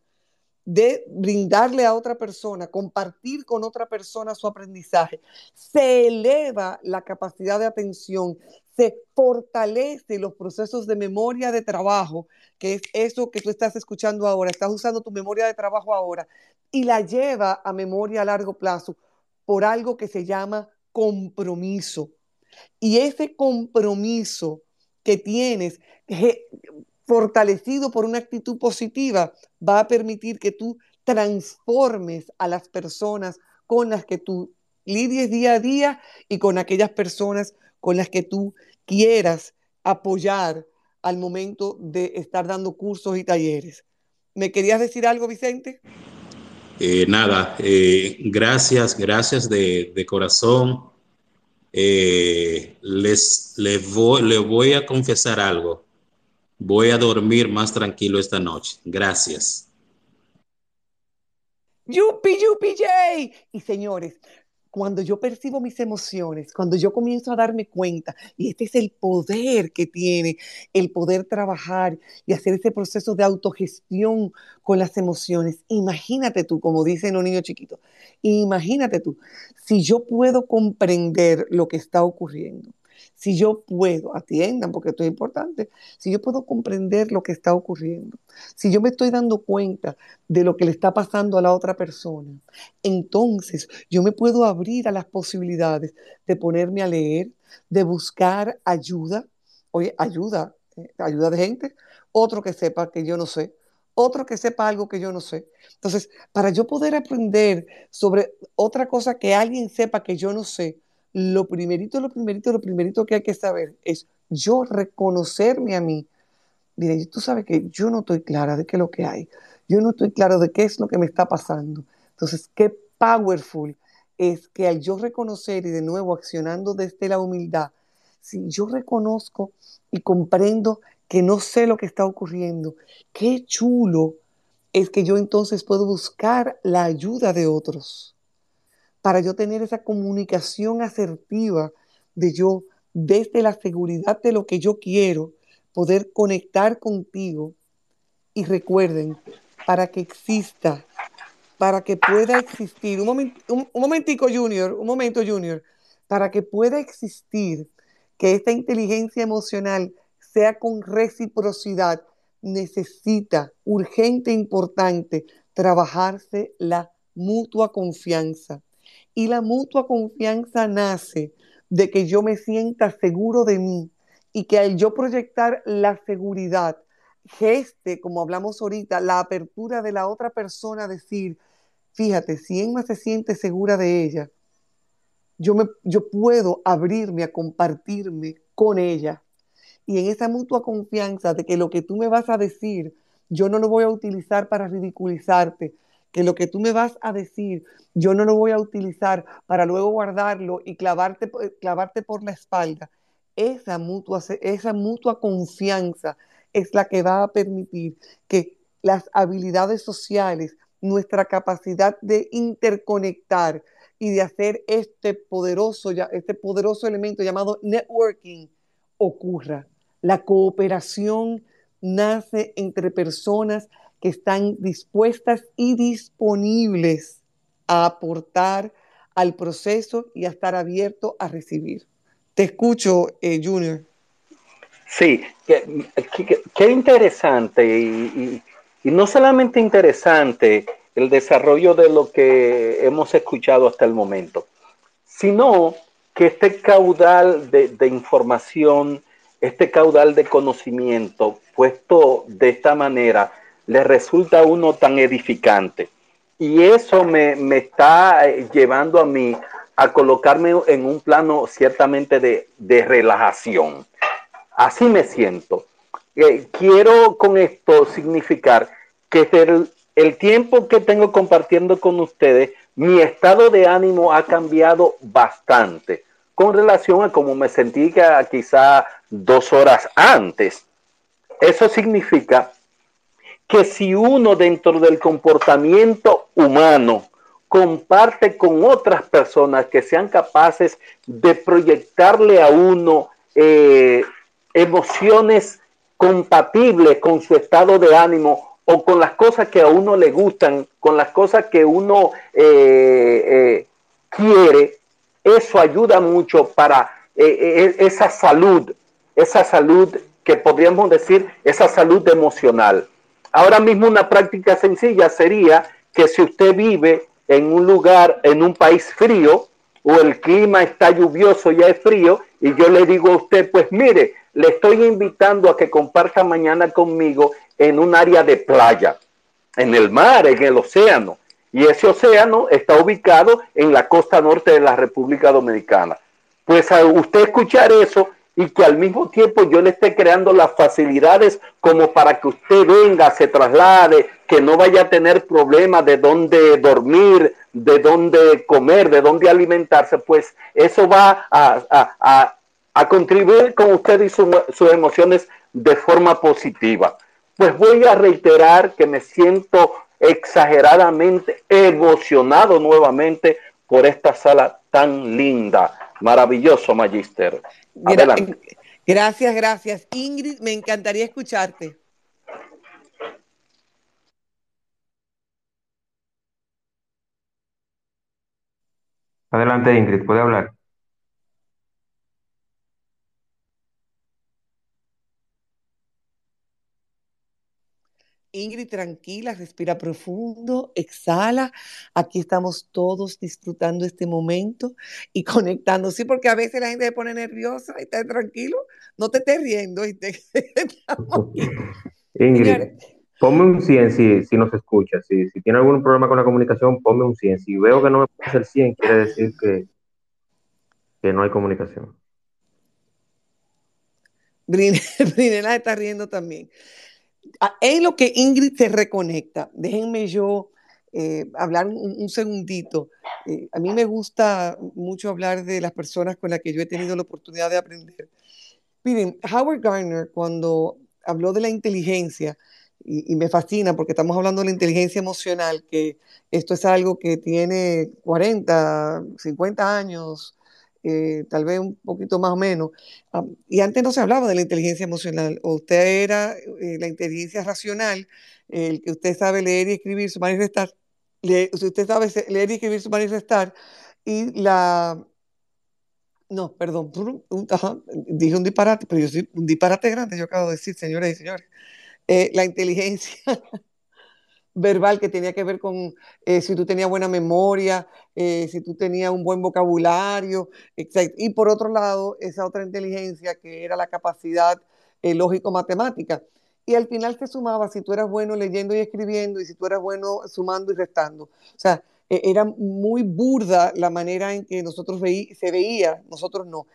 de brindarle a otra persona, compartir con otra persona su aprendizaje, se eleva la capacidad de atención, se fortalece los procesos de memoria de trabajo, que es eso que tú estás escuchando ahora, estás usando tu memoria de trabajo ahora, y la lleva a memoria a largo plazo por algo que se llama compromiso. Y ese compromiso que tienes, fortalecido por una actitud positiva, va a permitir que tú transformes a las personas con las que tú lidies día a día y con aquellas personas con las que tú quieras apoyar al momento de estar dando cursos y talleres. ¿Me querías decir algo, Vicente? Eh, nada, eh, gracias, gracias de corazón. Eh, les, voy, a confesar algo. Voy a dormir más tranquilo esta noche. Gracias. Yupi, yupi, yay. Y señores, cuando yo percibo mis emociones, cuando yo comienzo a darme cuenta, y este es el poder que tiene, el poder trabajar y hacer ese proceso de autogestión con las emociones. Imagínate tú, como dicen los niños chiquitos, imagínate tú, si yo puedo comprender lo que está ocurriendo, si yo puedo, atiendan porque esto es importante, si yo puedo comprender lo que está ocurriendo, si yo me estoy dando cuenta de lo que le está pasando a la otra persona, entonces yo me puedo abrir a las posibilidades de ponerme a leer, de buscar ayuda, oye, ayuda, eh, ayuda de gente, otro que sepa que yo no sé, otro que sepa algo que yo no sé. Entonces, para yo poder aprender sobre otra cosa que alguien sepa que yo no sé, lo primerito, lo primerito, lo primerito que hay que saber es yo reconocerme a mí. Mire, tú sabes que yo no estoy clara de qué es lo que hay. Yo no estoy claro de qué es lo que me está pasando. Entonces, qué powerful es que al yo reconocer y de nuevo accionando desde la humildad, si yo reconozco y comprendo que no sé lo que está ocurriendo, qué chulo es que yo entonces puedo buscar la ayuda de otros para yo tener esa comunicación asertiva de yo, desde la seguridad de lo que yo quiero, poder conectar contigo. Y recuerden, para que exista, para que pueda existir, un, un, momentico, Junior, un momento, Junior, para que pueda existir que esta inteligencia emocional sea con reciprocidad, necesita urgente, importante, trabajarse la mutua confianza. Y la mutua confianza nace de que yo me sienta seguro de mí y que al yo proyectar la seguridad, geste, como hablamos ahorita, la apertura de la otra persona a decir, fíjate, si Emma se siente segura de ella, yo, me, yo puedo abrirme a compartirme con ella. Y en esa mutua confianza de que lo que tú me vas a decir, yo no lo voy a utilizar para ridiculizarte, que lo que tú me vas a decir, yo no lo voy a utilizar para luego guardarlo y clavarte, clavarte por la espalda. Esa mutua, esa mutua confianza es la que va a permitir que las habilidades sociales, nuestra capacidad de interconectar y de hacer este poderoso, este poderoso elemento llamado networking ocurra. La cooperación nace entre personas que están dispuestas y disponibles a aportar al proceso y a estar abierto a recibir. Te escucho, eh, Junior. Sí, qué, interesante y, no solamente interesante el desarrollo de lo que hemos escuchado hasta el momento, sino que este caudal de, de información, este caudal de conocimiento puesto de esta manera, le resulta a uno tan edificante. Y eso me, está eh, llevando a mí a colocarme en un plano ciertamente de, relajación. Así me siento. Eh, quiero con esto significar que el, el tiempo que tengo compartiendo con ustedes, mi estado de ánimo ha cambiado bastante con relación a cómo me sentí quizá dos horas antes. Eso significa que si uno dentro del comportamiento humano comparte con otras personas que sean capaces de proyectarle a uno eh, emociones compatibles con su estado de ánimo o con las cosas que a uno le gustan, con las cosas que uno eh, eh, quiere, eso ayuda mucho para esa salud, esa salud que podríamos decir, esa salud emocional. Ahora mismo una práctica sencilla sería que si usted vive en un lugar, en un país frío, o el clima está lluvioso, ya es frío, y yo le digo a usted, pues mire, le estoy invitando a que comparta mañana conmigo en un área de playa, en el mar, en el océano. Y ese océano está ubicado en la costa norte de la República Dominicana. Pues a usted escuchar eso y que al mismo tiempo yo le esté creando las facilidades como para que usted venga, se traslade, que no vaya a tener problemas de dónde dormir, de dónde comer, de dónde alimentarse, pues eso va a, contribuir con usted y sus emociones de forma positiva. Pues voy a reiterar que me siento exageradamente emocionado nuevamente por esta sala tan linda. Maravilloso, Magister. Gracias, gracias. Ingrid, me encantaría escucharte. Adelante, Ingrid, puede hablar. Ingrid, tranquila, respira profundo, exhala. Aquí estamos todos disfrutando este momento y [LAUGHS] conectando. Sí, porque a veces la gente se pone nerviosa y está tranquilo. No te estés riendo. [LAUGHS] Ingrid, ponme un 100 si, si nos escuchas. Si, si tiene algún problema con la comunicación, ponme un 100. Si veo que no me pasa el 100, quiere decir que, que no hay comunicación. Brinela [LAUGHS] está riendo también en lo que Ingrid se reconecta, déjenme yo eh, hablar un, segundito. Eh, a mí me gusta mucho hablar de las personas con las que yo he tenido la oportunidad de aprender. Miren, Howard Gardner, cuando habló de la inteligencia, y, y, me fascina porque estamos hablando de la inteligencia emocional, que esto es algo que tiene 40, 50 años, eh, tal vez un poquito más o menos. Ah, y antes no se hablaba de la inteligencia emocional, o usted era eh, la inteligencia racional, el que usted sabe leer y escribir, sumar y restar, usted sabe leer y escribir, sumar y restar, y la... No, perdón, [LAUGHS] dije un disparate, pero yo soy un disparate grande, yo acabo de decir, señores y señores. Eh, la inteligencia [LAUGHS] verbal que tenía que ver con eh, si tú tenías buena memoria, eh, si tú tenías un buen vocabulario, etc. Y por otro lado, esa otra inteligencia que era la capacidad eh, lógico-matemática. Y al final se sumaba si tú eras bueno leyendo y escribiendo y si tú eras bueno sumando y restando. O sea, e, era muy burda la manera en que nosotros veí, se veía, nosotros no,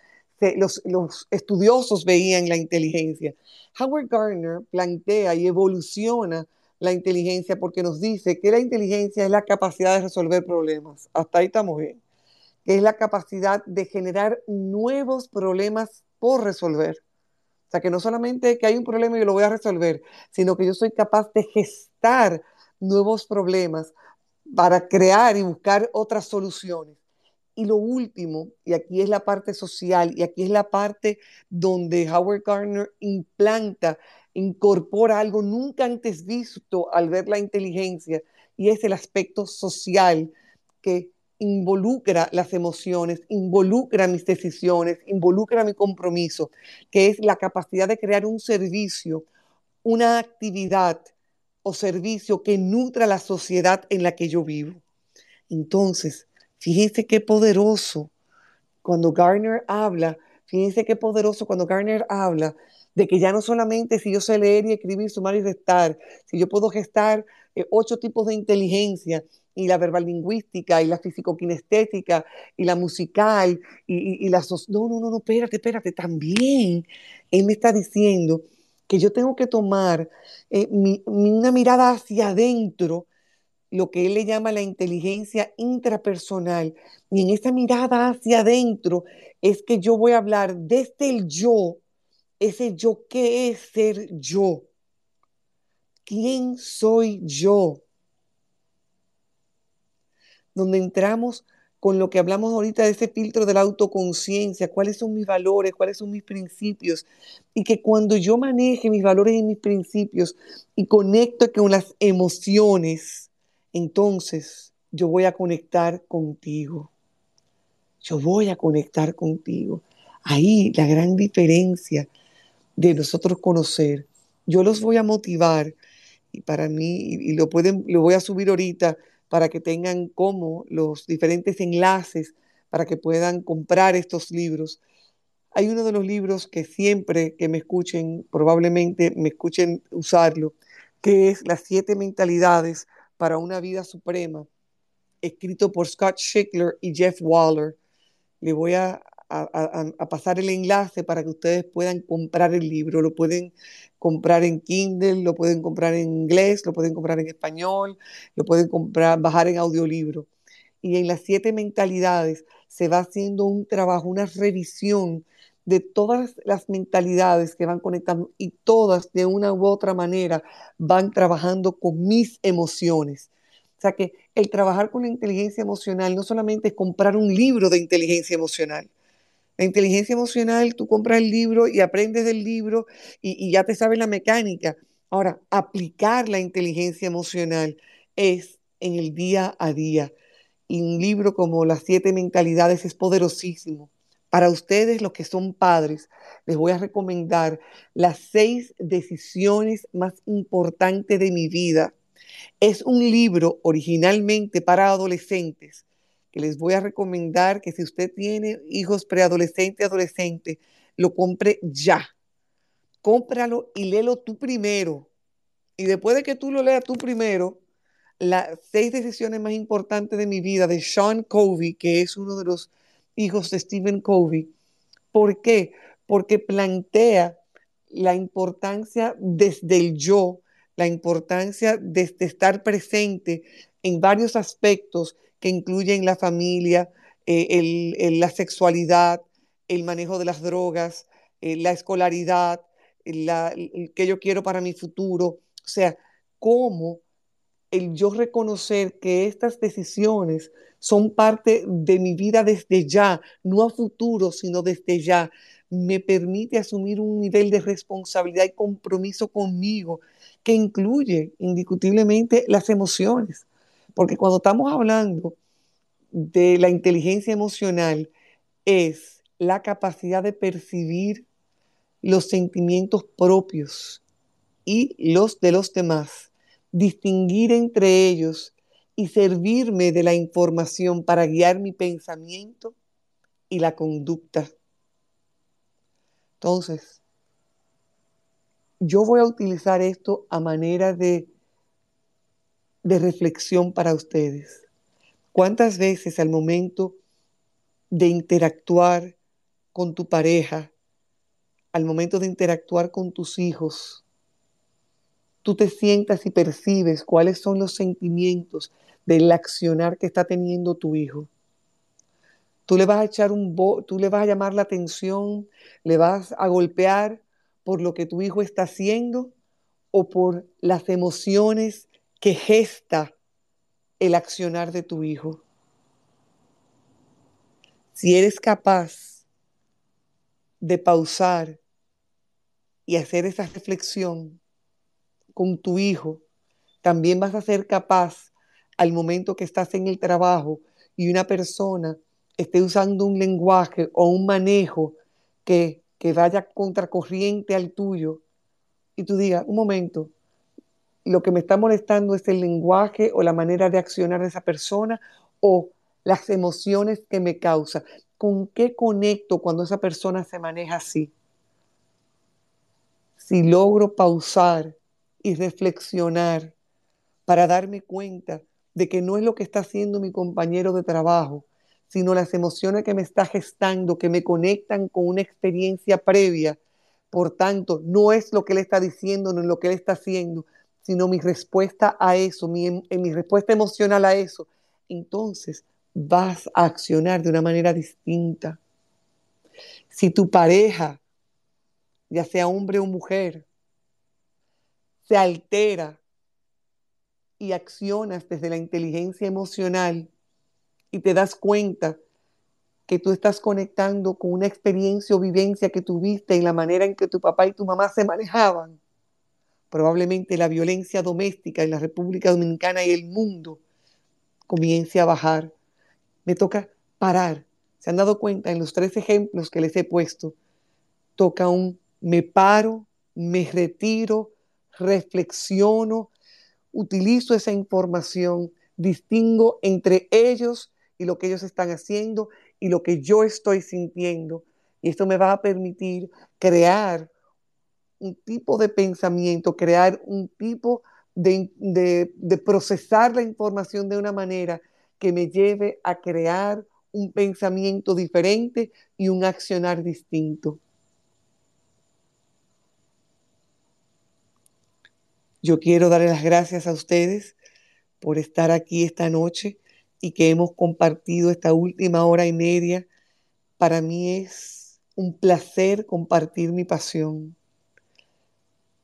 los, los, estudiosos veían la inteligencia. Howard Gardner plantea y evoluciona la inteligencia porque nos dice que la inteligencia es la capacidad de resolver problemas. Hasta ahí estamos bien. Que es la capacidad de generar nuevos problemas por resolver. O sea, que no solamente que hay un problema y yo lo voy a resolver, sino que yo soy capaz de gestar nuevos problemas para crear y buscar otras soluciones. Y lo último, y aquí es la parte social, y aquí es la parte donde Howard Gardner implanta incorpora algo nunca antes visto al ver la inteligencia y es el aspecto social que involucra las emociones, involucra mis decisiones, involucra mi compromiso, que es la capacidad de crear un servicio, una actividad o servicio que nutra la sociedad en la que yo vivo. Entonces, fíjense qué poderoso cuando Garner habla, fíjense qué poderoso cuando Garner habla de que ya no solamente si yo sé leer y escribir, sumar y restar, si yo puedo gestar eh, ocho tipos de inteligencia, y la verbal lingüística, y la físico-kinestética, y la musical, y, la... no, no, no, no, espérate, espérate, también él me está diciendo que yo tengo que tomar eh, una mirada hacia adentro, lo que él le llama la inteligencia intrapersonal. Y en esa mirada hacia adentro es que yo voy a hablar desde el yo, ese yo, ¿qué es ser yo? ¿Quién soy yo? Donde entramos con lo que hablamos ahorita de ese filtro de la autoconciencia, cuáles son mis valores, cuáles son mis principios, y que cuando yo maneje mis valores y mis principios y conecto con las emociones, entonces yo voy a conectar contigo. Yo voy a conectar contigo. Ahí la gran diferencia de nosotros conocer. Yo los voy a motivar y para mí, y lo pueden, lo voy a subir ahorita para que tengan como los diferentes enlaces para que puedan comprar estos libros. Hay uno de los libros que siempre que me escuchen, probablemente me escuchen usarlo, que es Las siete mentalidades para una vida suprema, escrito por Scott Schickler y Jeff Waller. Le voy a a, pasar el enlace para que ustedes puedan comprar el libro. Lo pueden comprar en Kindle, lo pueden comprar en inglés, lo pueden comprar en español, lo pueden comprar, bajar en audiolibro. Y en las siete mentalidades se va haciendo un trabajo, una revisión de todas las mentalidades que van conectando y todas de una u otra manera van trabajando con mis emociones. O sea que el trabajar con la inteligencia emocional no solamente es comprar un libro de inteligencia emocional, la inteligencia emocional, tú compras el libro y aprendes del libro y, ya te sabes la mecánica. Ahora, aplicar la inteligencia emocional es en el día a día. Y un libro como Las siete mentalidades es poderosísimo. Para ustedes, los que son padres, les voy a recomendar las seis decisiones más importantes de mi vida. Es un libro originalmente para adolescentes que les voy a recomendar que si usted tiene hijos preadolescentes, adolescentes, lo compre ya. Cómpralo y léelo tú primero. Y después de que tú lo leas tú primero, las seis decisiones más importantes de mi vida de Sean Covey, que es uno de los hijos de Stephen Covey. ¿Por qué? Porque plantea la importancia desde el yo, la importancia de estar presente en varios aspectos que incluyen la familia, eh, la sexualidad, el manejo de las drogas, eh, la escolaridad, la, que yo quiero para mi futuro. O sea, cómo el yo reconocer que estas decisiones son parte de mi vida desde ya, no a futuro, sino desde ya, me permite asumir un nivel de responsabilidad y compromiso conmigo que incluye indiscutiblemente las emociones. Porque cuando estamos hablando de la inteligencia emocional es la capacidad de percibir los sentimientos propios y los de los demás, distinguir entre ellos y servirme de la información para guiar mi pensamiento y la conducta. Entonces, yo voy a utilizar esto a manera de de reflexión para ustedes. ¿Cuántas veces al momento de interactuar con tu pareja, al momento de interactuar con tus hijos, tú te sientas y percibes cuáles son los sentimientos del accionar que está teniendo tu hijo? Tú le vas a echar un tú le vas a llamar la atención, le vas a golpear por lo que tu hijo está haciendo o por las emociones que gesta el accionar de tu hijo. Si eres capaz de pausar y hacer esa reflexión con tu hijo, también vas a ser capaz al momento que estás en el trabajo y una persona esté usando un lenguaje o un manejo que, que vaya contracorriente al tuyo y tú digas, un momento, lo que me está molestando es el lenguaje o la manera de accionar de esa persona o las emociones que me causa. ¿Con qué conecto cuando esa persona se maneja así? Si logro pausar y reflexionar para darme cuenta de que no es lo que está haciendo mi compañero de trabajo, sino las emociones que me está gestando, que me conectan con una experiencia previa. Por tanto, no es lo que él está diciendo, no es lo que él está haciendo, sino mi respuesta a eso, mi, mi respuesta emocional a eso, entonces vas a accionar de una manera distinta. Si tu pareja ya sea hombre o mujer, se altera y accionas desde la inteligencia emocional y te das cuenta que tú estás conectando con una experiencia o vivencia que tuviste en la manera en que tu papá y tu mamá se manejaban, probablemente la violencia doméstica en la República Dominicana y el mundo comience a bajar. Me toca parar. ¿Se han dado cuenta en los tres ejemplos que les he puesto? Toca un me paro, me retiro, reflexiono, utilizo esa información, distingo entre ellos y lo que ellos están haciendo y lo que yo estoy sintiendo. Y esto me va a permitir crear un tipo de pensamiento, crear un tipo de, de, procesar la información de una manera que me lleve a crear un pensamiento diferente y un accionar distinto. Yo quiero darle las gracias a ustedes por estar aquí esta noche y que hemos compartido esta última hora y media. Para mí es un placer compartir mi pasión.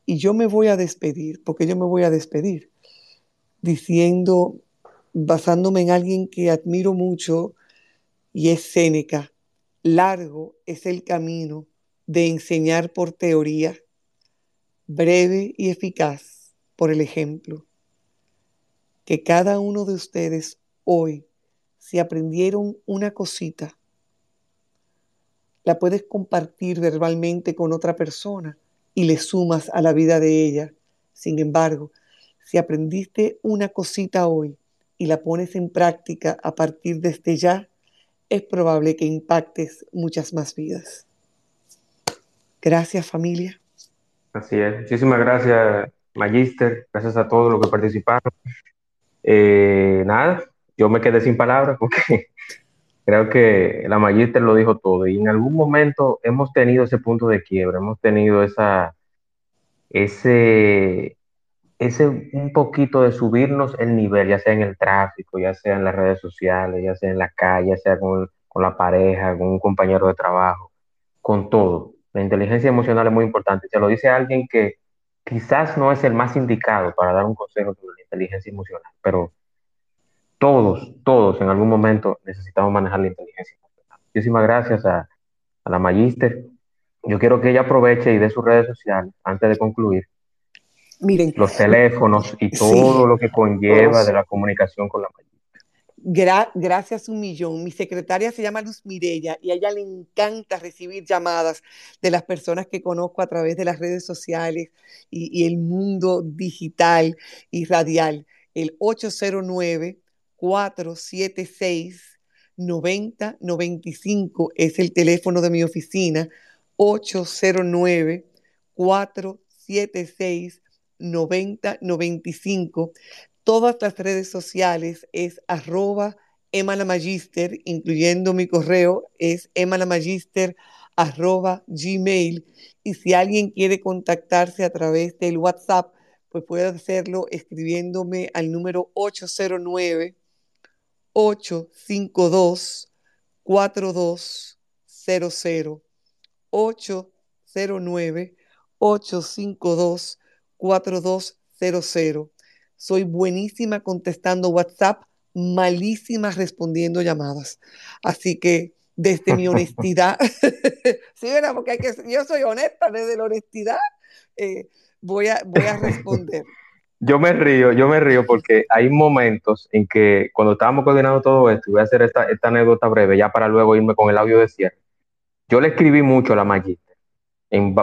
Y yo me voy a despedir, porque yo me voy a despedir, diciendo, basándome en alguien que admiro mucho, y es Séneca, largo es el camino de enseñar por teoría, breve y eficaz por el ejemplo. Que cada uno de ustedes hoy, si aprendieron una cosita, la puedes compartir verbalmente con otra persona y le sumas a la vida de ella. Sin embargo, si aprendiste una cosita hoy y la pones en práctica a partir de este ya, es probable que impactes muchas más vidas. Gracias familia. Así es. Muchísimas gracias Magister, gracias a todos los que participaron. Eh, nada, yo me quedé sin palabras porque creo que la Magister lo dijo todo y en algún momento hemos tenido ese punto de quiebra, hemos tenido esa, ese, ese un poquito de subirnos el nivel, ya sea en el tráfico, ya sea en las redes sociales, ya sea en la calle, ya sea con, con la pareja, con un compañero de trabajo, con todo. La inteligencia emocional es muy importante. Se lo dice alguien que quizás no es el más indicado para dar un consejo sobre la inteligencia emocional, pero todos, todos en algún momento necesitamos manejar la inteligencia emocional. Muchísimas gracias a, la Magister. Yo quiero que ella aproveche y dé sus redes sociales antes de concluir. Miren, los teléfonos y todo lo que conlleva de la comunicación con la Magister gracias un millón. Mi secretaria se llama Luz Mirella y a ella le encanta recibir llamadas de las personas que conozco a través de las redes sociales y, el mundo digital y radial. El 809-476-9095 es el teléfono de mi oficina. 809-476-9095 todas las redes sociales es arroba emanamagister, incluyendo mi correo, es emanamagister arroba gmail. Y si alguien quiere contactarse a través del WhatsApp, pues puede hacerlo escribiéndome al número 809 852 4200 809 852 4200 soy buenísima contestando WhatsApp, malísima respondiendo llamadas. Así que desde mi honestidad, [LAUGHS] [LAUGHS] sí, ¿verdad? Porque hay que, yo soy honesta, desde la honestidad eh, voy, a, voy a responder. Yo me río, yo me río porque hay momentos en que cuando estábamos coordinando todo esto, y voy a hacer esta, esta anécdota breve ya para luego irme con el audio de cierre. Yo le escribí mucho a la Magiste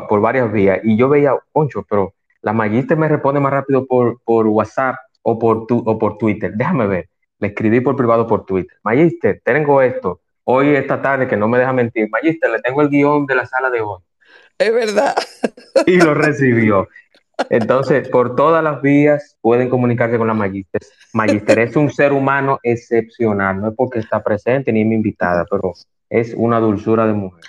por varias vías y yo veía, Poncho, pero la Magister me responde más rápido por, por WhatsApp o por, tu, o por Twitter. Déjame ver. Le escribí por privado por Twitter. Magister, tengo esto. Hoy, esta tarde, que no me deja mentir. Magister, le tengo el guion de la sala de hoy. Es verdad. Y lo recibió. Entonces, por todas las vías pueden comunicarse con la Magister. Magister es un ser humano excepcional. No es porque está presente ni es mi invitada, pero es una dulzura de mujer.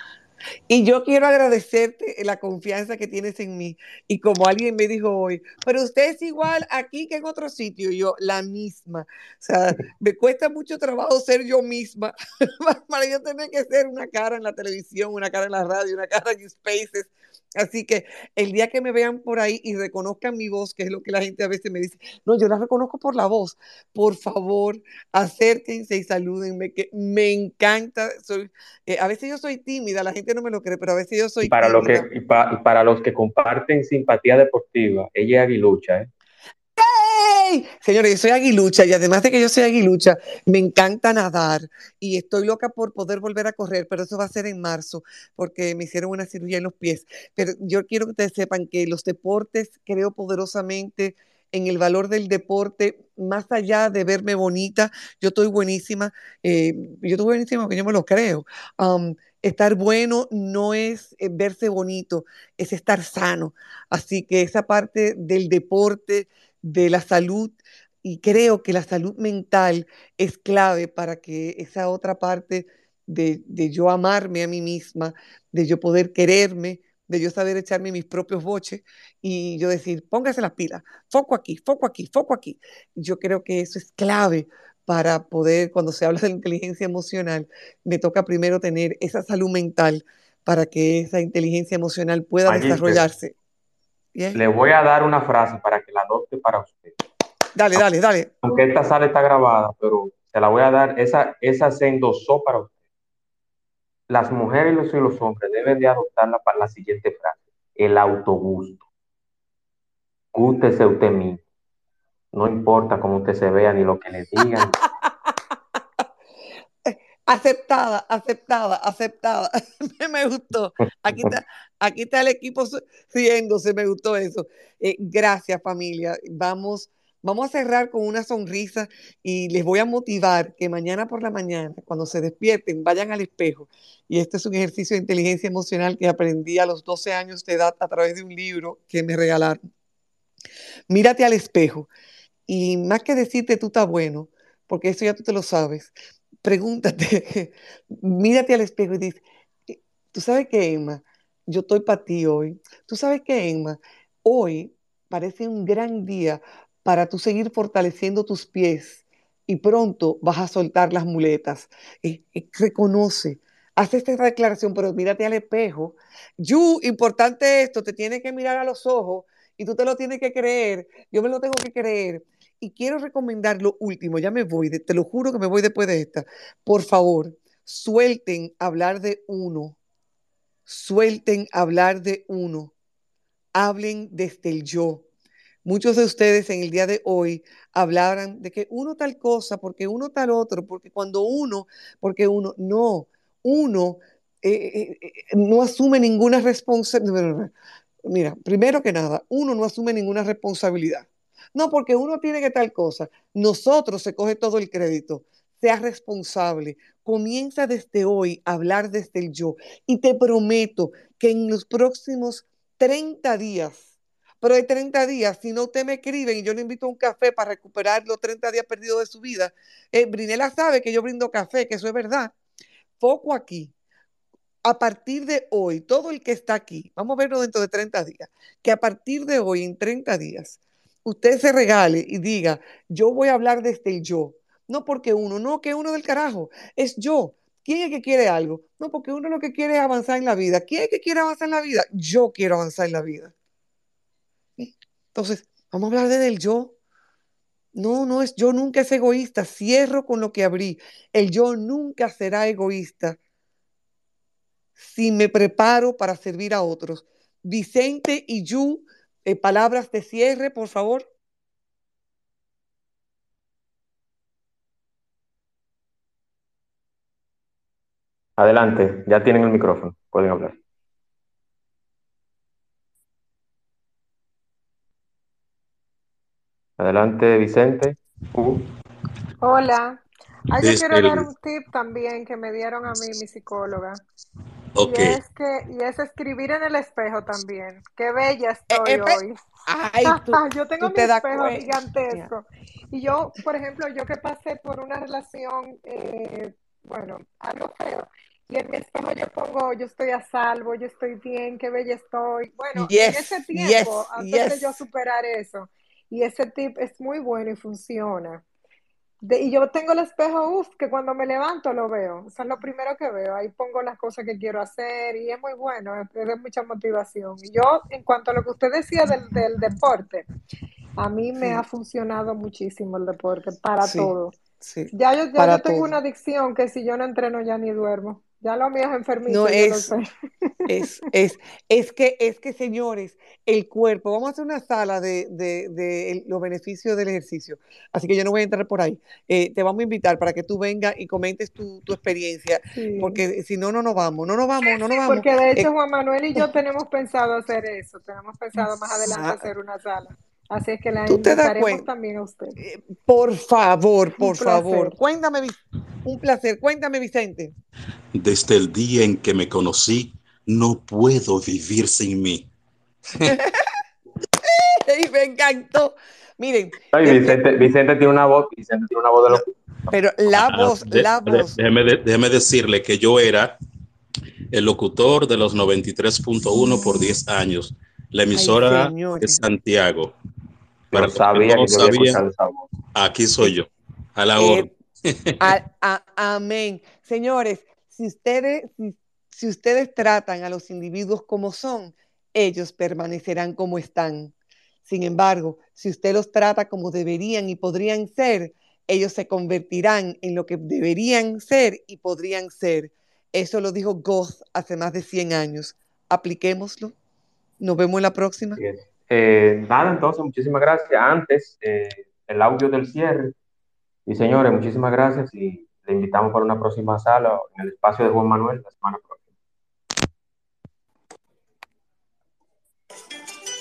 Y yo quiero agradecerte la confianza que tienes en mí. Y como alguien me dijo hoy, pero usted es igual aquí que en otro sitio. Yo, la misma. O sea, me cuesta mucho trabajo ser yo misma [LAUGHS] para yo tener que ser una cara en la televisión, una cara en la radio, una cara en Spaces. Así que el día que me vean por ahí y reconozcan mi voz, que es lo que la gente a veces me dice, no, yo la reconozco por la voz. Por favor, acérquense y salúdenme, que me encanta. Soy, eh, a veces yo soy tímida, la gente no me lo cree, pero a veces yo soy y para tímida. Lo que, y, pa, y para los que comparten simpatía deportiva, ella es aguilucha, ¿eh? ¡Hey! Señores, yo soy aguilucha y además de que yo soy aguilucha, me encanta nadar y estoy loca por poder volver a correr, pero eso va a ser en marzo porque me hicieron una cirugía en los pies. Pero yo quiero que ustedes sepan que los deportes creo poderosamente en el valor del deporte, más allá de verme bonita, yo estoy buenísima, eh, yo estoy buenísima porque yo me lo creo. Estar bueno no es eh, verse bonito, es estar sano. Así que esa parte del deporte, de la salud, y creo que la salud mental es clave para que esa otra parte de, de yo amarme a mí misma, de yo poder quererme, de yo saber echarme mis propios boches y yo decir, póngase las pilas, foco aquí, foco aquí, foco aquí. Yo creo que eso es clave para poder, cuando se habla de inteligencia emocional, me toca primero tener esa salud mental para que esa inteligencia emocional pueda desarrollarse. ¿Bien? Le voy a dar una frase para que la adopte para usted. Dale, dale, dale. Aunque esta sala está grabada, pero se la voy a dar, esa, esa se endosó para usted. Las mujeres y los hombres deben de adoptar la, la siguiente frase, el autogusto. Gústese usted mismo. No importa cómo usted se vea ni lo que le digan. Aceptada, aceptada, aceptada. [LAUGHS] me gustó. Aquí está, aquí está el equipo riéndose, me gustó eso. Eh, gracias familia. Vamos, vamos a cerrar con una sonrisa y les voy a motivar que mañana por la mañana, cuando se despierten, vayan al espejo. Y este es un ejercicio de inteligencia emocional que aprendí a los 12 años de edad a través de un libro que me regalaron. Mírate al espejo y más que decirte tú estás bueno, porque eso ya tú te lo sabes, pregúntate, [LAUGHS] mírate al espejo y dices, tú sabes qué, Emma, yo estoy para ti hoy. Tú sabes qué, Emma, hoy parece un gran día para tú seguir fortaleciendo tus pies y pronto vas a soltar las muletas. Eh, eh, reconoce, haz esta declaración, pero mírate al espejo. You, importante esto, te tienes que mirar a los ojos y tú te lo tienes que creer. Yo me lo tengo que creer. Y quiero recomendar lo último, ya me voy, te lo juro que me voy después de esta. Por favor, suelten hablar de uno, suelten hablar de uno, hablen desde el yo. Muchos de ustedes en el día de hoy hablaran de que uno tal cosa, porque uno tal otro, porque cuando uno, porque uno, no, uno eh, eh, no asume ninguna responsabilidad. Mira, primero que nada, uno no asume ninguna responsabilidad. No, porque uno tiene que tal cosa. Nosotros se coge todo el crédito. Sea responsable. Comienza desde hoy a hablar desde el yo. Y te prometo que en los próximos 30 días, pero de 30 días, si no usted me escribe y yo le invito a un café para recuperar los 30 días perdidos de su vida, eh, Brinela sabe que yo brindo café, que eso es verdad. Foco aquí. A partir de hoy, todo el que está aquí, vamos a verlo dentro de 30 días, que a partir de hoy, en 30 días, usted se regale y diga, yo voy a hablar desde el yo. No porque uno, no que uno del carajo, es yo. ¿Quién es que quiere algo? No, porque uno lo que quiere es avanzar en la vida. ¿Quién es que quiere avanzar en la vida? Yo quiero avanzar en la vida. Entonces, vamos a hablar desde el yo. No, no es yo nunca es egoísta. Cierro con lo que abrí. El yo nunca será egoísta si me preparo para servir a otros. Vicente y Yu eh, palabras de cierre, por favor. Adelante, ya tienen el micrófono, pueden hablar. Adelante, Vicente. Uh. Hola. Yo quiero dar un tip también que me dieron a mí mi psicóloga. Okay. Y es que y es escribir en el espejo también. Qué bella estoy eh, eh, hoy. Ay, [LAUGHS] tú, yo tengo mi espejo gigantesco. Y yo, por ejemplo, yo que pasé por una relación, eh, bueno, algo feo, y en mi espejo yo pongo yo estoy a salvo, yo estoy bien, qué bella estoy. Bueno, en Yes, ese yes, tiempo, antes de yes. yo superar eso, y ese tip es muy bueno y funciona. De- y yo tengo el espejo, uff, que cuando me levanto lo veo. Eso es lo primero que veo. Ahí pongo las cosas que quiero hacer y es muy bueno, es, es de mucha motivación. Y yo, en cuanto a lo que usted decía del, del deporte, a mí me Sí. ha funcionado muchísimo el deporte para Sí, todo. sí, Ya yo, ya yo tengo todo. una adicción que si yo no entreno ya ni duermo. Ya lo mío es No lo es, sé. es, es, es que, es que, señores, el cuerpo, vamos a hacer una sala de, de, de los beneficios del ejercicio. Así que yo no voy a entrar por ahí. Eh, te vamos a invitar para que tú vengas y comentes tu, tu experiencia, Sí. porque si no, no nos vamos, no nos vamos, no nos vamos. Porque de hecho Eh, Juan Manuel y yo [LAUGHS] tenemos pensado hacer eso, tenemos pensado más adelante hacer una sala. Así es que la tú te das invitaremos cuenta. también a usted. Eh, Por favor, por favor, cuéntame, Vic- un placer, cuéntame, Vicente. Desde el día en que me conocí, no puedo vivir sin mí. [LAUGHS] Y me encantó. Miren, Ay, de- de- Vicente, Vicente tiene una voz, Vicente tiene una voz de loco. pero la Ah, voz, de- la de- voz. déjeme, de- déjeme decirle que yo era el locutor de los 93.1 por 10 años, la Ay, emisora de señores. Santiago. Para sabía no que yo había sabían, escuchado esa voz. aquí soy yo, a la Eh, orden. [LAUGHS] a- a- amén. Señores, si ustedes, si, si ustedes tratan a los individuos como son, ellos permanecerán como están. Sin embargo, si usted los trata como deberían y podrían ser, ellos se convertirán en lo que deberían ser y podrían ser. Eso lo dijo Goth hace más de 100 años. Apliquémoslo. Nos vemos en la próxima. Es. Eh, nada, entonces, muchísimas gracias. Antes, eh, el audio del cierre. Y señores, muchísimas gracias y le invitamos para una próxima sala en el espacio de Juan Manuel la semana próxima.